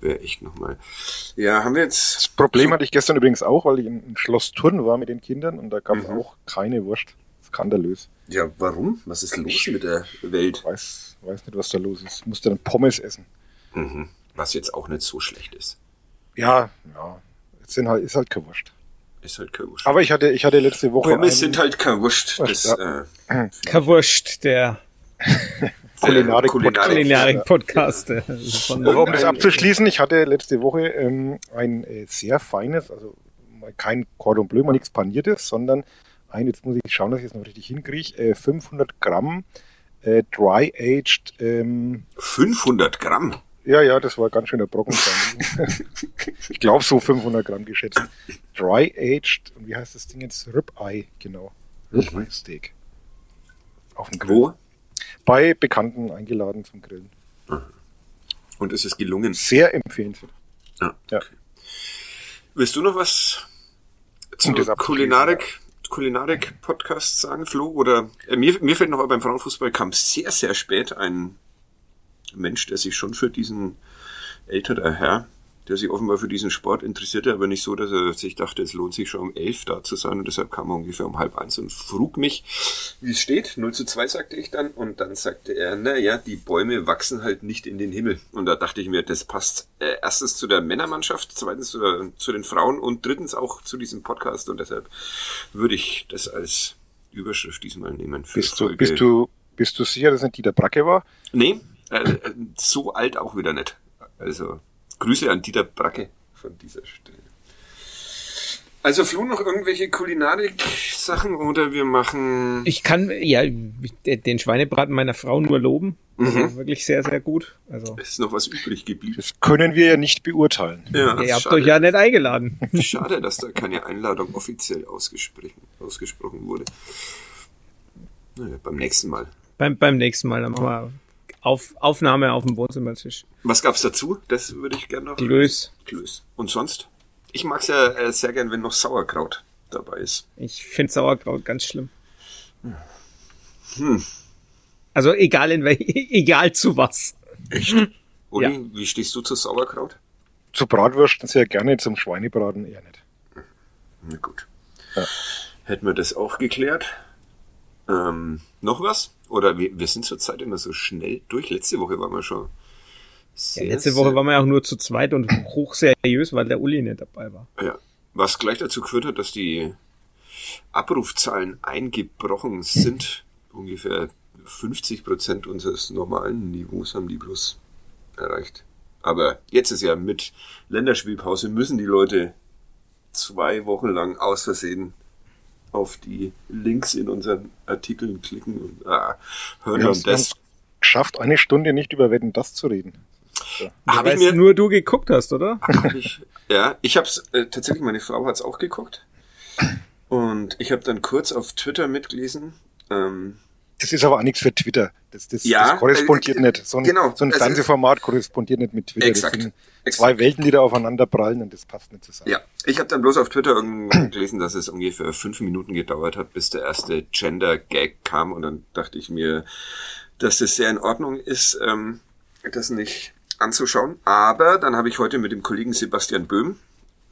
Wäre echt nochmal. Ja, haben wir jetzt. Das Problem hatte ich gestern übrigens auch, weil ich im Schloss Turn war mit den Kindern und da gab es mhm. auch keine Wurst skandalös. Ja, warum? Was ist los mit der Welt? Ich weiß, weiß nicht, was da los ist. Ich musste dann Pommes essen. Mhm. Was jetzt auch nicht so schlecht ist. Ja, ja. Jetzt sind halt, ist halt kein Wurscht. Ist halt kein Wurscht. Aber ich hatte, ich hatte letzte Woche. Pommes sind halt kein Wurscht. Das, ja. äh, kein Wurscht, der Kulinarik-Podcast. Kulinarik um das abzuschließen, ich hatte letzte Woche ähm, ein äh, sehr feines, also kein Cordon Bleu, mal nichts paniertes, sondern ein, jetzt muss ich schauen, dass ich es noch richtig hinkriege, äh, 500 Gramm äh, Dry-Aged. Ähm, 500 Gramm? Ja, ja, das war ganz schön der Brocken. ich glaube so 500 Gramm geschätzt. Dry-Aged, und wie heißt das Ding jetzt? Ribeye, genau. Ribeye Steak. Auf dem Grill. Wo? Bei Bekannten eingeladen zum Grillen. Und ist es gelungen? Sehr empfehlenswert. Ah, okay. ja. Willst du noch was zur Kulinarik Kulinarik-Podcast sagen, Flo? Oder äh, mir, mir fällt noch beim Frauenfußball kam sehr, sehr spät ein Mensch, der sich schon für diesen älterer Herr der sich offenbar für diesen Sport interessierte, aber nicht so, dass er sich dachte, es lohnt sich schon um elf da zu sein und deshalb kam er ungefähr um halb eins und frug mich, wie es steht. 0 zu 2 sagte ich dann und dann sagte er, na ja, die Bäume wachsen halt nicht in den Himmel. Und da dachte ich mir, das passt äh, erstens zu der Männermannschaft, zweitens zu, der, zu den Frauen und drittens auch zu diesem Podcast und deshalb würde ich das als Überschrift diesmal nehmen. bist, du, bist, du, bist du sicher, dass nicht Dieter Bracke war? Nee, äh, so alt auch wieder nicht. Also Grüße an Dieter Bracke von dieser Stelle. Also Flo, noch irgendwelche Kulinarik-Sachen oder wir machen... Ich kann ja den Schweinebraten meiner Frau nur loben. Mhm. Wirklich sehr, sehr gut. Also ist noch was übrig geblieben. Das können wir ja nicht beurteilen. Ja, Ihr habt schade. euch ja nicht eingeladen. Schade, dass da keine Einladung offiziell ausgesprochen, ausgesprochen wurde. Naja, beim nächsten Mal. Beim, beim nächsten Mal, dann machen wir auf, Aufnahme auf dem Wohnzimmertisch. Was gab's dazu? Das würde ich gerne noch. Klöß. Klöß. Und sonst? Ich mag's ja äh, sehr gern, wenn noch Sauerkraut dabei ist. Ich finde Sauerkraut ganz schlimm. Hm. Also egal in welch, egal zu was. Echt? Uli, ja. wie stehst du zu Sauerkraut? Zu Bratwürsten sehr gerne, zum Schweinebraten eher nicht. Na gut. Ja. Hätten wir das auch geklärt. Ähm, noch was? Oder wir, wir sind zurzeit immer so schnell durch. Letzte Woche waren wir schon. Sehr, ja, letzte Woche waren wir ja auch nur zu zweit und hochseriös, weil der Uli nicht dabei war. Ja. Was gleich dazu geführt hat, dass die Abrufzahlen eingebrochen sind. Ungefähr 50 Prozent unseres normalen Niveaus haben die bloß erreicht. Aber jetzt ist ja mit Länderspielpause müssen die Leute zwei Wochen lang aus Versehen auf die Links in unseren Artikeln klicken und ah, hören wir und das. Geschafft, eine Stunde nicht über Wetten das zu reden. Ja. Habe ich mir nur du geguckt hast, oder? ich, ja, ich habe es äh, tatsächlich. Meine Frau hat es auch geguckt und ich habe dann kurz auf Twitter mitgelesen. Ähm, das ist aber auch nichts für Twitter. Das, das, ja, das korrespondiert äh, nicht. So ein, genau, so ein Fernsehformat korrespondiert nicht mit Twitter. Exakt, das sind exakt. zwei Welten, die da aufeinander prallen und das passt nicht zusammen. Ja, ich habe dann bloß auf Twitter gelesen, dass es ungefähr fünf Minuten gedauert hat, bis der erste Gender-Gag kam und dann dachte ich mir, dass das sehr in Ordnung ist, ähm, das nicht anzuschauen. Aber dann habe ich heute mit dem Kollegen Sebastian Böhm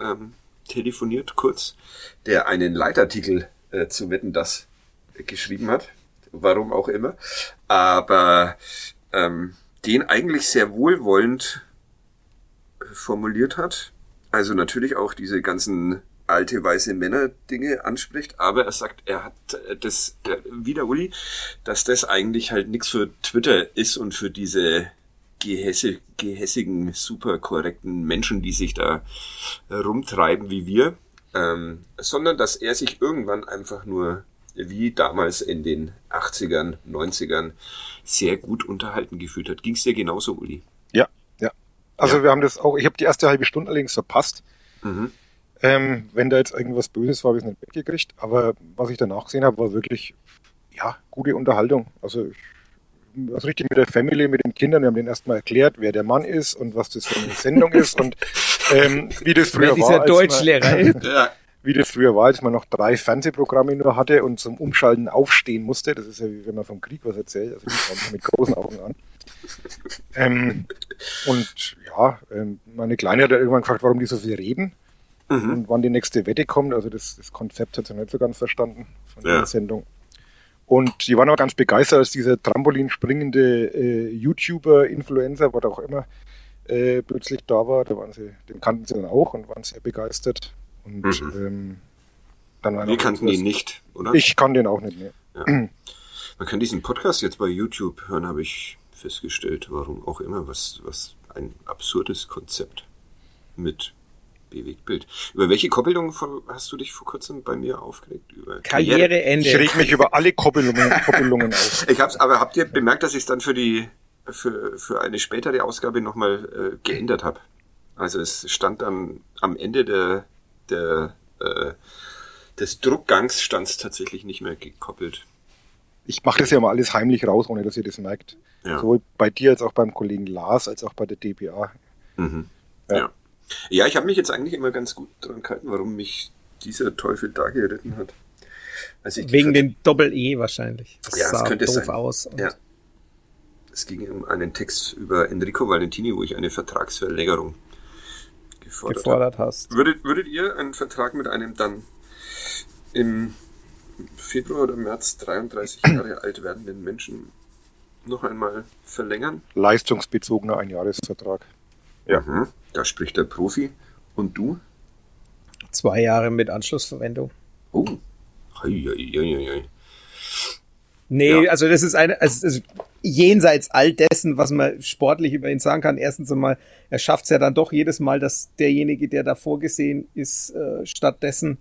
ähm, telefoniert, kurz, der einen Leitartikel äh, zu Wetten, das geschrieben hat warum auch immer, aber ähm, den eigentlich sehr wohlwollend formuliert hat. Also natürlich auch diese ganzen alte weiße Männer Dinge anspricht, aber er sagt, er hat das wieder Uli, dass das eigentlich halt nichts für Twitter ist und für diese gehässig, gehässigen, super korrekten Menschen, die sich da rumtreiben wie wir, ähm, sondern dass er sich irgendwann einfach nur wie damals in den 80ern, 90ern sehr gut unterhalten gefühlt hat. Ging es dir genauso, Uli? Ja, ja. Also ja. wir haben das auch, ich habe die erste halbe Stunde allerdings verpasst. Mhm. Ähm, wenn da jetzt irgendwas Böses war, habe ich es nicht mitgekriegt. Aber was ich danach gesehen habe, war wirklich, ja, gute Unterhaltung. Also ich also richtig mit der Family, mit den Kindern. Wir haben denen erstmal erklärt, wer der Mann ist und was das für eine Sendung ist und ähm, wie das früher dieser war. Dieser Deutschlehrer. ja wie das früher war, als man noch drei Fernsehprogramme nur hatte und zum Umschalten aufstehen musste. Das ist ja wie wenn man vom Krieg was erzählt. Also ich schaue mit großen Augen an. Ähm, und ja, ähm, meine Kleine hat ja irgendwann gefragt, warum die so viel reden mhm. und wann die nächste Wette kommt. Also das, das Konzept hat sie nicht so ganz verstanden von ja. der Sendung. Und die waren auch ganz begeistert, als dieser Trampolinspringende äh, YouTuber, Influencer, was auch immer, äh, plötzlich da war. Da waren sie, den kannten sie dann auch und waren sehr begeistert. Und mhm. ähm, dann Wir kannten ihn nicht, oder? Ich kann den auch nicht mehr. Ja. Man kann diesen Podcast jetzt bei YouTube hören, habe ich festgestellt. Warum auch immer. Was, was ein absurdes Konzept mit Bewegtbild. Über welche Koppelung hast du dich vor kurzem bei mir aufgeregt? Über Karriereende. Ich reg mich über alle Koppelungen, Koppelungen auf. Ich hab's, aber habt ihr bemerkt, dass ich es dann für die für, für eine spätere Ausgabe nochmal äh, geändert habe? Also es stand dann am Ende der der, äh, des Druckgangs stand es tatsächlich nicht mehr gekoppelt. Ich mache das ja mal alles heimlich raus, ohne dass ihr das merkt. Ja. Sowohl bei dir als auch beim Kollegen Lars, als auch bei der DPA. Mhm. Ja. ja. ja. ich habe mich jetzt eigentlich immer ganz gut dran gehalten, warum mich dieser Teufel da geritten hat. Wegen dem Doppel-E wahrscheinlich. Das ja, das könnte doof sein. aus. Ja. Es ging um einen Text über Enrico Valentini, wo ich eine Vertragsverlängerung gefordert, gefordert hast. Würdet, würdet ihr einen Vertrag mit einem dann im Februar oder März 33 Jahre alt werdenden Menschen noch einmal verlängern? Leistungsbezogener Einjahresvertrag. Ja. Mhm. Da spricht der Profi. Und du? Zwei Jahre mit Anschlussverwendung. Oh. Hei, hei, hei, hei. Nee, ja. also das ist eine, also, also jenseits all dessen, was man sportlich über ihn sagen kann. Erstens einmal, er schafft es ja dann doch jedes Mal, dass derjenige, der da vorgesehen ist, äh, stattdessen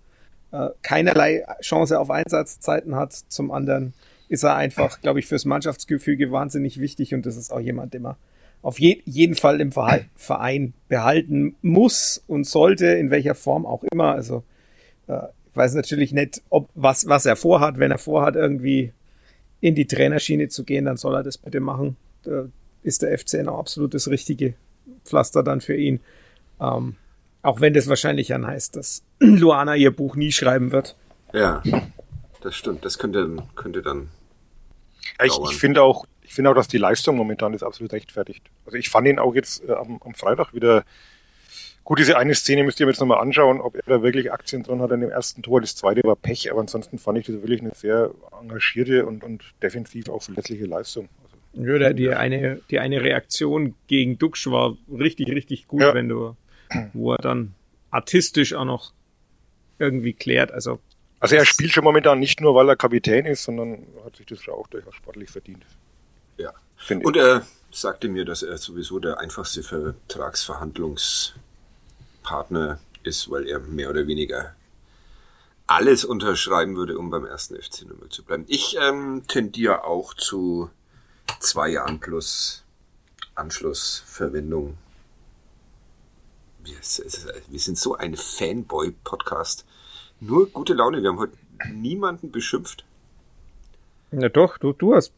äh, keinerlei Chance auf Einsatzzeiten hat. Zum anderen ist er einfach, glaube ich, fürs Mannschaftsgefüge wahnsinnig wichtig und das ist auch jemand, den man auf je jeden Fall im Verein behalten muss und sollte, in welcher Form auch immer. Also äh, ich weiß natürlich nicht, ob was, was er vorhat. Wenn er vorhat, irgendwie in die Trainerschiene zu gehen, dann soll er das bitte machen. Da ist der FCN auch absolut das richtige Pflaster dann für ihn. Ähm, auch wenn das wahrscheinlich dann heißt, dass Luana ihr Buch nie schreiben wird. Ja, das stimmt. Das könnte, könnte dann. Ja, ich, ich finde auch, ich finde auch, dass die Leistung momentan ist absolut rechtfertigt. Also ich fand ihn auch jetzt äh, am, am Freitag wieder Gut, diese eine Szene müsst ihr mir jetzt nochmal anschauen, ob er da wirklich Aktien drin hat an dem ersten Tor. Das zweite war Pech, aber ansonsten fand ich das wirklich eine sehr engagierte und, und defensiv auch verlässliche Leistung. Also, ja, die eine, die eine Reaktion gegen Duxch war richtig, richtig gut, ja. wenn du, wo er dann artistisch auch noch irgendwie klärt. Also, also er spielt schon momentan nicht nur, weil er Kapitän ist, sondon hat sich das auch durchaus sportlich verdient. Ja. Und er sagte mir, dass er sowieso der einfachste Vertragsverhandlungs Partner ist, weil er mehr oder weniger alles unterschreiben würde, um beim ersten FC Nürnberg zu bleiben. Ich ähm, tendiere auch zu zwei Jahren plus Anschlussverwendung. Wir, wir sind so ein Fanboy-Podcast. Nur gute Laune. Wir haben heute niemanden beschimpft. Na doch, du, du hast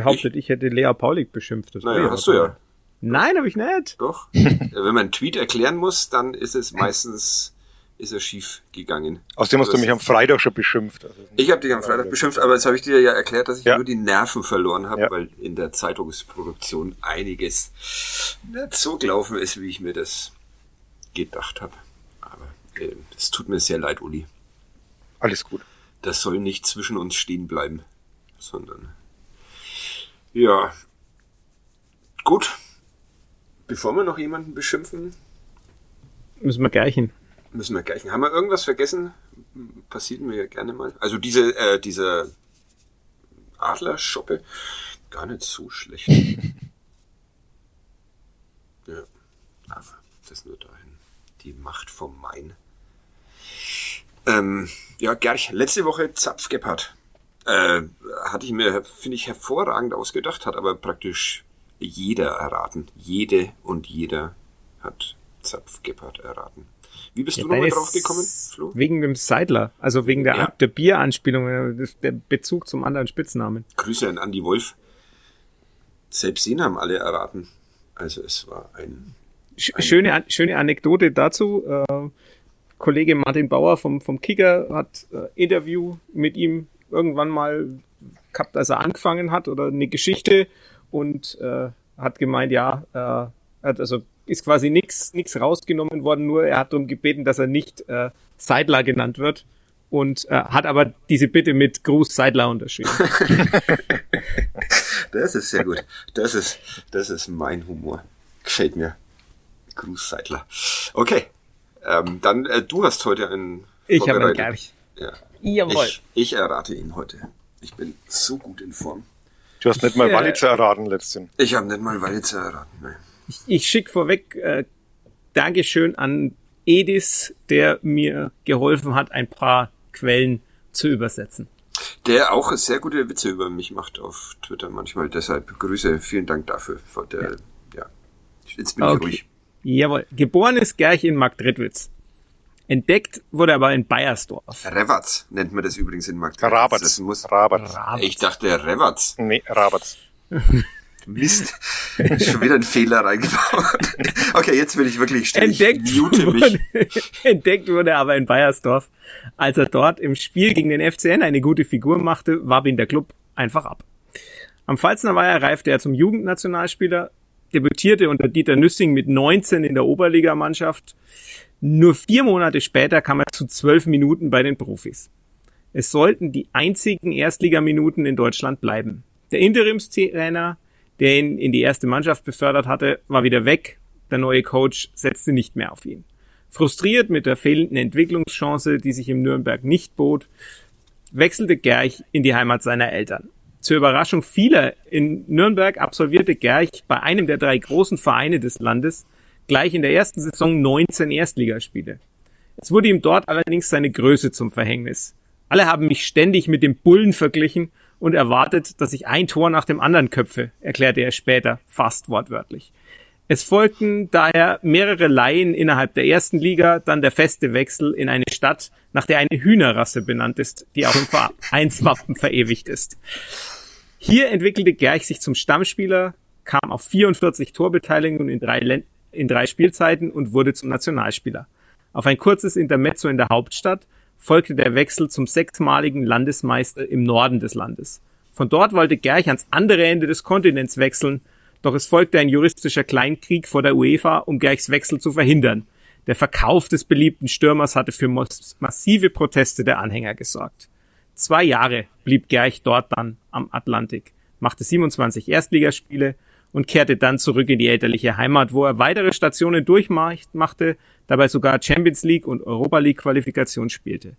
behauptet, ich, ich hätte Lea Paulik beschimpft. Das naja, hast du ja. Nein, habe ich nicht. Doch. Wenn man einen Tweet erklären muss, dann ist es meistens ist er schief gegangen. Außerdem hast du mich am Freitag schon beschimpft. Also ich habe dich am Freitag beschimpft, aber jetzt habe ich dir ja erklärt, dass ich ja. nur die Nerven verloren habe, ja. weil in der Zeitungsproduktion einiges nicht so gelaufen ist, wie ich mir das gedacht habe. Aber äh, es tut mir sehr leid, Uli. Alles gut. Das soll nicht zwischen uns stehen bleiben, sondern ja. Gut, Bevor wir noch jemanden beschimpfen. Müssen wir gleichen. Müssen wir gleichen. Haben wir irgendwas vergessen? Passiert mir ja gerne mal. Also diese, äh, diese Adlerschoppe, gar nicht so schlecht. ja, aber das nur dahin. Die Macht vom Main. Ähm, ja, Gerch, letzte Woche Zapf Gebhardt. Äh, hatte ich mir, finde ich, hervorragend ausgedacht, hat aber praktisch jeder erraten. Jede und jeder hat Zapf Gebhardt erraten. Wie bist ja, du nochmal drauf gekommen, Flo? Wegen dem Seidler, also wegen der, ja. der Bieranspielung, der Bezug zum anderen Spitznamen. Grüße an Andy Wolf. Selbst ihn haben alle erraten. Also es war ein... ein schöne, schöne Anekdote dazu. Äh, Kollege Martin Bauer vom, vom Kicker hat äh, Interview mit ihm irgendwann mal gehabt, als er angefangen hat oder eine Geschichte und äh, hat gemeint, ja, äh, also ist quasi nichts rausgenommen worden, nur er hat darum gebeten, dass er nicht äh, Seidler genannt wird und äh, hat aber diese Bitte mit Gruß Seidler unterschrieben. das ist sehr gut. Das ist, das ist mein Humor. Gefällt mir. Gruß Seidler. Okay. Ähm, dann, äh, du hast heute einen. Ich habe ihn gleich. Ja. Jawohl. Ich, ich errate ihn heute. Ich bin so gut in Form. Du hast nicht mal Walitzer erraten letztens. Ich habe nicht mal Walitzer erraten, nein. Ich, ich schicke vorweg äh, Dankeschön an Edis, der mir geholfen hat, ein paar Quellen zu übersetzen. Der auch sehr gute Witze über mich macht auf Twitter manchmal. Deshalb Grüße, vielen Dank dafür. Der, ja. ja. Jetzt bin okay. ich ruhig. Jawohl. Geboren ist Gerch in Marktredwitz. Entdeckt wurde aber in Bayersdorf. Revatz nennt man das übrigens in Magdeburg. Rabatz. Das muss Rabatz. Ich dachte Revatz. Nee, Rabatz. Mist. Schon wieder ein Fehler reingebaut. Okay, jetzt will ich wirklich stehen. Entdeckt, wurde, entdeckt wurde aber in Bayersdorf. Als er dort im Spiel gegen den FCN eine gute Figur machte, warb ihn der Club einfach ab. Am Pfalzner Weiher reifte er zum Jugendnationalspieler debütierte unter Dieter Nüssing mit 19 in der Oberligamannschaft. Nur vier Monate später kam er zu zwölf Minuten bei den Profis. Es sollten die einzigen Erstligaminuten in Deutschland bleiben. Der Interimstrainer, der ihn in die erste Mannschaft befördert hatte, war wieder weg. Der neue Coach setzte nicht mehr auf ihn. Frustriert mit der fehlenden Entwicklungschance, die sich im Nürnberg nicht bot, wechselte Gerch in die Heimat seiner Eltern. Zur Überraschung vieler in Nürnberg absolvierte Gerch bei einem der drei großen Vereine des Landes gleich in der ersten Saison 19 Erstligaspiele. Es wurde ihm dort allerdings seine Größe zum Verhängnis. Alle haben mich ständig mit dem Bullen verglichen und erwartet, dass ich ein Tor nach dem anderen köpfe, erklärte er später, fast wortwörtlich. Es folgten daher mehrere Laien innerhalb der ersten Liga, dann der feste Wechsel in eine Stadt, nach der eine Hühnerrasse benannt ist, die auch im Vereinswappen verewigt ist. Hier entwickelte Gerch sich zum Stammspieler, kam auf 44 Torbeteiligungen in drei, in drei Spielzeiten und wurde zum Nationalspieler. Auf ein kurzes Intermezzo in der Hauptstadt folgte der Wechsel zum sechsmaligen Landesmeister im Norden des Landes. Von dort wollte Gerch ans andere Ende des Kontinents wechseln, doch es folgte ein juristischer Kleinkrieg vor der UEFA, um Gerchs Wechsel zu verhindern. Der Verkauf des beliebten Stürmers hatte für massive Proteste der Anhänger gesorgt. Zwei Jahre blieb Gerch dort dann am Atlantik, machte 27 Erstligaspiele und kehrte dann zurück in die elterliche Heimat, wo er weitere Stationen durchmachte, dabei sogar Champions League und Europa League Qualifikation spielte.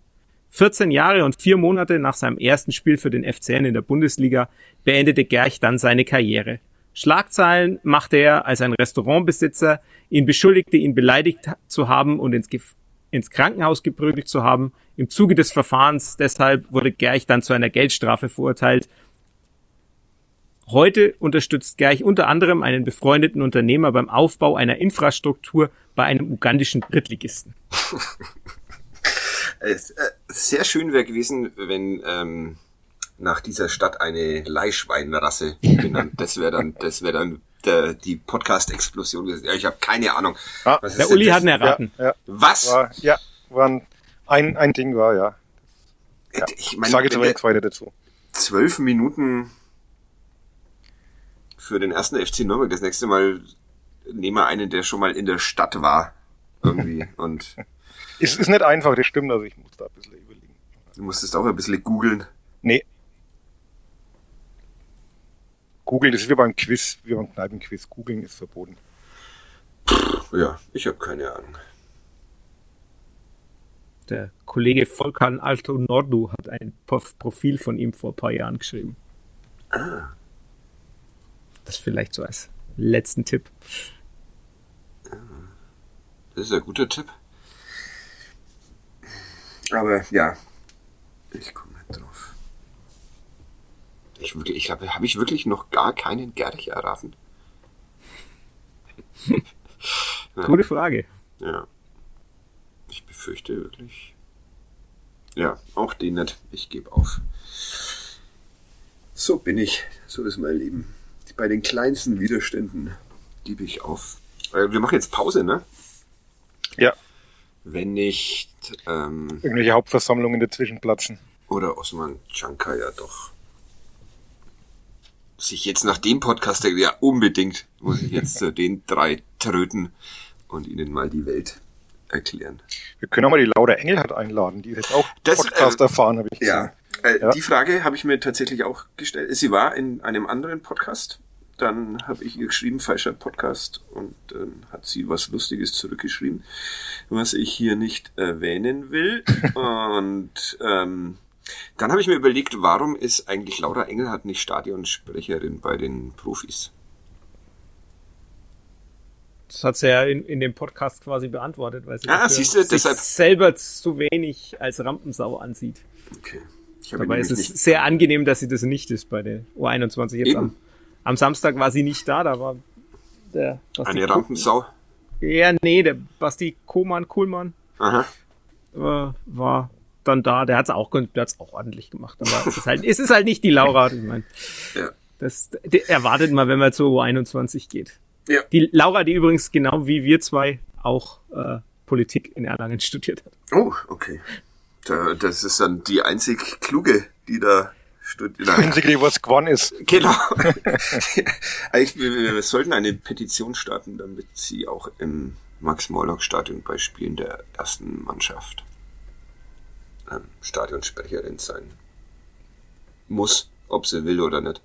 14 Jahre und vier Monate nach seinem ersten Spiel für den FCN in der Bundesliga beendete Gerch dann seine Karriere. Schlagzeilen machte er, als ein Restaurantbesitzer ihn beschuldigte, ihn beleidigt zu haben und ins, ins Krankenhaus geprügelt zu haben. Im Zuge des Verfahrens deshalb wurde Gerch dann zu einer Geldstrafe verurteilt. Heute unterstützt Gerch unter anderem einen befreundeten Unternehmer beim Aufbau einer Infrastruktur bei einem ugandischen Drittligisten. Äh, sehr schön wäre gewesen, wenn ähm, nach dieser Stadt eine Leihschweinrasse benannt. Das wäre dann, das wäre dann der, die Podcast-Explosion gewesen. Ja, ich habe keine Ahnung. Ah, der Uli hat ihn erraten. Ja, ja. Was? War, ja, war ein, ein Ding war, ja. ja. Ich, mein, ich sage jetzt aber nichts weiter dazu. Zwölf Minuten für den ersten FC Nürnberg. Das nächste Mal nehmen wir einen, der schon mal in der Stadt war. Irgendwie. Und es ist nicht einfach, das stimmt, also ich muss da ein bisschen überlegen. Du musstest auch ein bisschen googeln. Nee, Googeln, das ist wie beim Quiz, wie beim Kneipenquiz. Googeln ist verboten. Ja, ich habe keine Ahnung. Der Kollege Volkan Alto Nordu hat ein Profil von ihm vor ein paar Jahren geschrieben. Ah. Das vielleicht so als letzten Tipp. Das ist ein guter Tipp. Aber ja, ich komme nicht drauf. Ich, wirklich, ich glaube, habe ich wirklich noch gar keinen Gerch erraten? Gute Frage. Ja. Ich befürchte wirklich. Ja, auch den nicht. Ich gebe auf. So bin ich. So ist mein Leben. Bei den kleinsten Widerständen gebe ich auf. Äh, wir machen jetzt Pause, ne? Ja. Wenn nicht. Ähm, Irgendwelche Hauptversammlungen dazwischen platzen. Oder Osman Chanka ja doch sich jetzt nach dem Podcast denkt, ja unbedingt muss ich jetzt zu den drei tröten und ihnen mal die Welt erklären. Wir können auch mal die Laura Engelhardt einladen, die ist jetzt auch das, Podcast äh, erfahren, habe ich ja, äh, ja. Die Frage habe ich mir tatsächlich auch gestellt. Sie war in einem anderen Podcast. Dann habe ich ihr geschrieben, falscher Podcast, und dann hat sie was Lustiges zurückgeschrieben, was ich hier nicht erwähnen will. und ähm, dann habe ich mir überlegt, warum ist eigentlich Laura Engelhardt nicht Stadionsprecherin bei den Profis? Das hat sie ja in, in dem Podcast quasi beantwortet, weil sie ah, siehst du, sich deshalb selber zu wenig als Rampensau ansieht. Okay. Dabei ist es sehr angenehm, dass sie das nicht ist bei der U21. Jetzt am, am, Samstag war sie nicht da, da war der Basti Eine Rampensau? Ja, nee, der Basti Kohlmann, Kuhlmann Aha. Äh, war dann da. Der hat's auch, der hat's auch ordentlich gemacht. Aber es ist halt, es ist halt nicht die Laura. Ich meine, ja. das erwartet man, wenn man zur U21 geht. Ja. Die Laura, die übrigens genau wie wir zwei auch äh, Politik in Erlangen studiert hat. Oh, okay. Da, das ist dann die einzig kluge, die da studiert. Wenn sie was gewonnen ist. Genau. wir, wir sollten eine Petition starten, damit sie auch im Max-Morlock-Stadion bei Spielen der ersten Mannschaft ähm, Stadionsprecherin sein muss, ob sie will oder nicht.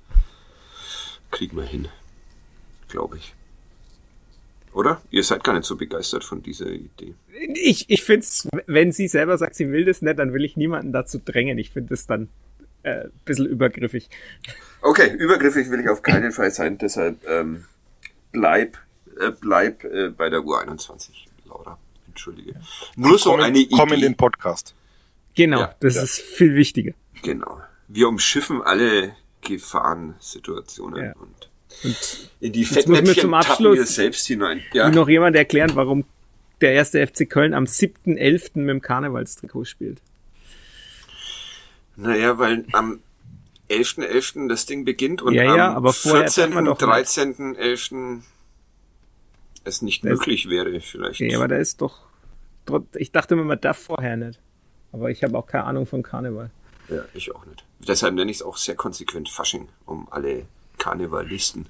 Kriegen wir hin, glaube ich. Oder? Ihr seid gar nicht so begeistert von dieser Idee. Ich, ich finde es, wenn sie selber sagt, sie will das nicht, dann will ich niemanden dazu drängen. Ich finde das dann äh, ein bisschen übergriffig. Okay, übergriffig will ich auf keinen Fall sein, deshalb ähm, bleib, äh, bleib äh, bei der U21, Laura. Entschuldige. Nur so eine Idee. Komm in den Podcast. Genau, ja, das ja. ist viel wichtiger. Genau. Wir umschiffen alle Gefahrensituationen ja. und, und in die Fettnäpfchen zum Abschluss wir selbst hinein. Ja. noch jemand erklären, warum der erste FC Köln am 7.11. mit dem Karnevalstrikot spielt. Naja, weil am 11.11. .11. das Ding beginnt und ja, ja, am 14., 13.11. es nicht möglich wäre vielleicht. Ja, aber da ist doch, ich dachte immer, man darf vorher nicht. Aber ich habe auch keine Ahnung von Karneval. Ja, ich auch nicht. Deshalb nenne ich es auch sehr konsequent Fasching, um alle Karnevalisten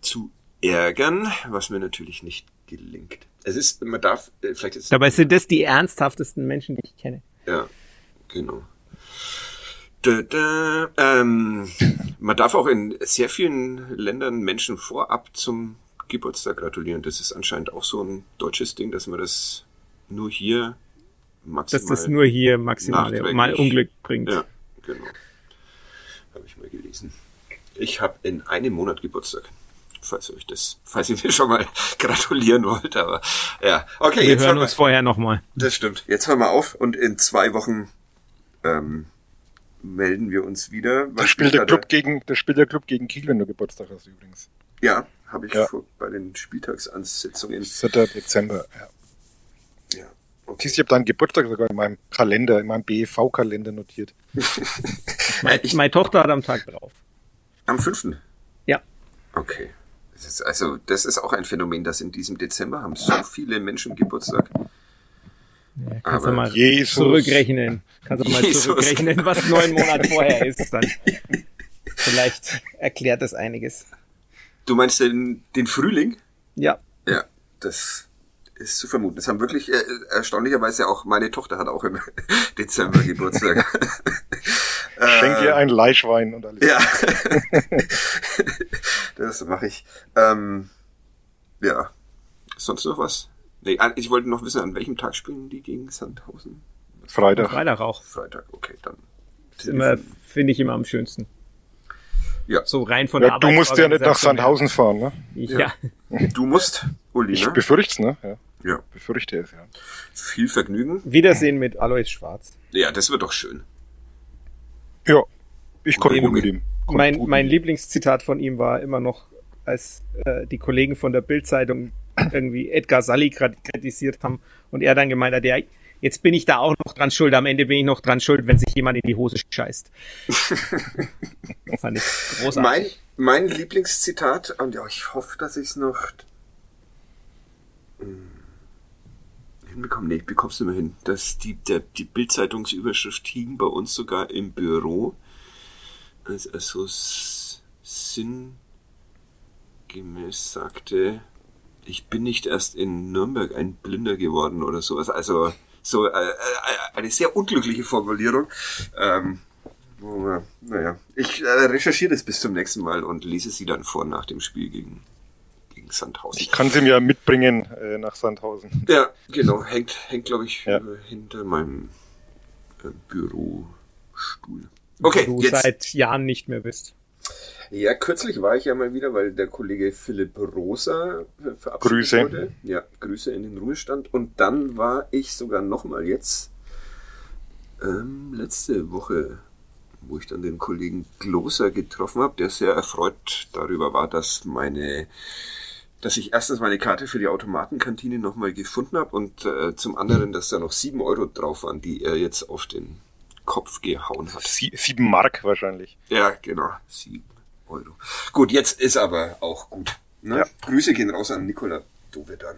zu ärgern, was mir natürlich nicht gelingt. Es ist, man darf, äh, vielleicht ist Dabei sind das die ernsthaftesten Menschen, die ich kenne. Ja, genau. Da, da, ähm, man darf auch in sehr vielen Ländern Menschen vorab zum Geburtstag gratulieren. Das ist anscheinend auch so ein deutsches Ding, dass man das nur hier maximal. Dass das nur hier maximal mal Unglück bringt. Ja, genau. Habe ich mal gelesen. Ich habe in einem Monat Geburtstag. Falls ihr euch das, falls ihr mir schon mal gratulieren wollt, aber ja. Okay, wir jetzt hören uns wir, vorher nochmal. Das stimmt. Jetzt hören wir auf und in zwei Wochen ähm, melden wir uns wieder. Das spielt der Club gegen, das spielt der Club gegen Kiel, wenn du Geburtstag hast übrigens. Ja, habe ich ja. vor, bei den Spieltagsansitzungen. 4. Dezember, ja. Ja. Okay. Siehst, ich habe deinen Geburtstag sogar in meinem Kalender, in meinem BEV-Kalender notiert. meine, meine Tochter hat am Tag drauf. Am 5. Ja. Okay. Das ist also, das ist auch ein Phänomen, dass in diesem Dezember haben so viele Menschen Geburtstag. Ja, kannst du mal Jesus. zurückrechnen. Kannst du mal Jesus. zurückrechnen, was neun Monate vorher ist dann. Vielleicht erklärt das einiges. Du meinst den, den Frühling? Ja. Ja, das ist zu vermuten. Das haben wirklich äh, erstaunlicherweise auch meine Tochter hat auch im Dezember Geburtstag. Schenk ihr ein Leischwein und alles. Ja. das mache ich. Ähm, ja. Sonst noch was? Nee, ich wollte noch wissen, an welchem Tag spielen die gegen Sandhausen? Freitag. Freitag auch. Freitag, okay, dann. Das immer, finde ich immer am schönsten. Ja. So rein von ja, der Du musst ja nicht nach Sandhausen fahren, ne? Ja. ja. Du musst, Uli, Ich ne? befürchte ne? Ja. ja. Befürchte es, ja. Viel Vergnügen. Wiedersehen mit Alois Schwarz. Ja, das wird doch schön. Ja. Ich konnte gut mit ihm. Mein, mein Lieblingszitat von ihm war immer noch, als äh, die Kollegen von der Bildzeitung irgendwie Edgar Sally kritisiert haben und er dann gemeint hat, ja, jetzt bin ich da auch noch dran schuld, am Ende bin ich noch dran schuld, wenn sich jemand in die Hose scheißt. fand ich großartig. Mein, mein Lieblingszitat, und ja, ich hoffe, dass ich es noch hm, hinbekomme. Nee, ich bekomm's nicht mehr hin. Dass die, der, die Bildzeitungsüberschrift hing bei uns sogar im Büro. Also, also sinngemäß sagte, ich bin nicht erst in Nürnberg ein Blinder geworden oder sowas. Also so äh, äh, eine sehr unglückliche Formulierung. Ähm, naja, ich äh, recherchiere das bis zum nächsten Mal und lese sie dann vor nach dem Spiel gegen, gegen Sandhausen. Ich kann sie mir mitbringen äh, nach Sandhausen. Ja, genau. Hängt, hängt glaube ich, ja. Äh, hinter meinem äh, Bürostuhl. Okay, du jetzt. seit Jahren nicht mehr bist. Ja, kürzlich war ich ja mal wieder, weil der Kollege Philipp Rosa verabschiedet Grüße. wurde. Ja, Grüße in den Ruhestand. Und dann war ich sogar nochmal jetzt ähm, letzte Woche, wo ich dann den Kollegen Gloser getroffen habe, der sehr erfreut darüber war, dass meine dass ich erstens meine Karte für die Automatenkantine nochmal gefunden habe und äh, zum anderen, dass da noch sieben Euro drauf waren, die er jetzt auf den Kopf gehauen hat. Sie, sieben Mark wahrscheinlich. Ja, genau. Sieben. Euro. Gut, jetzt ist aber auch gut. Ne? Ja. Grüße gehen raus an Nikola Dovedan.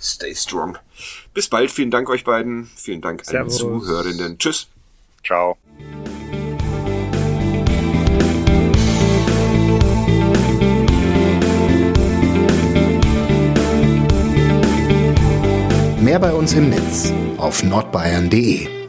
Stay strong. Bis bald. Vielen Dank euch beiden. Vielen Dank Servus. die Zuhörenden. Tschüss. Ciao. Mehr bei uns im Netz auf nordbayern.de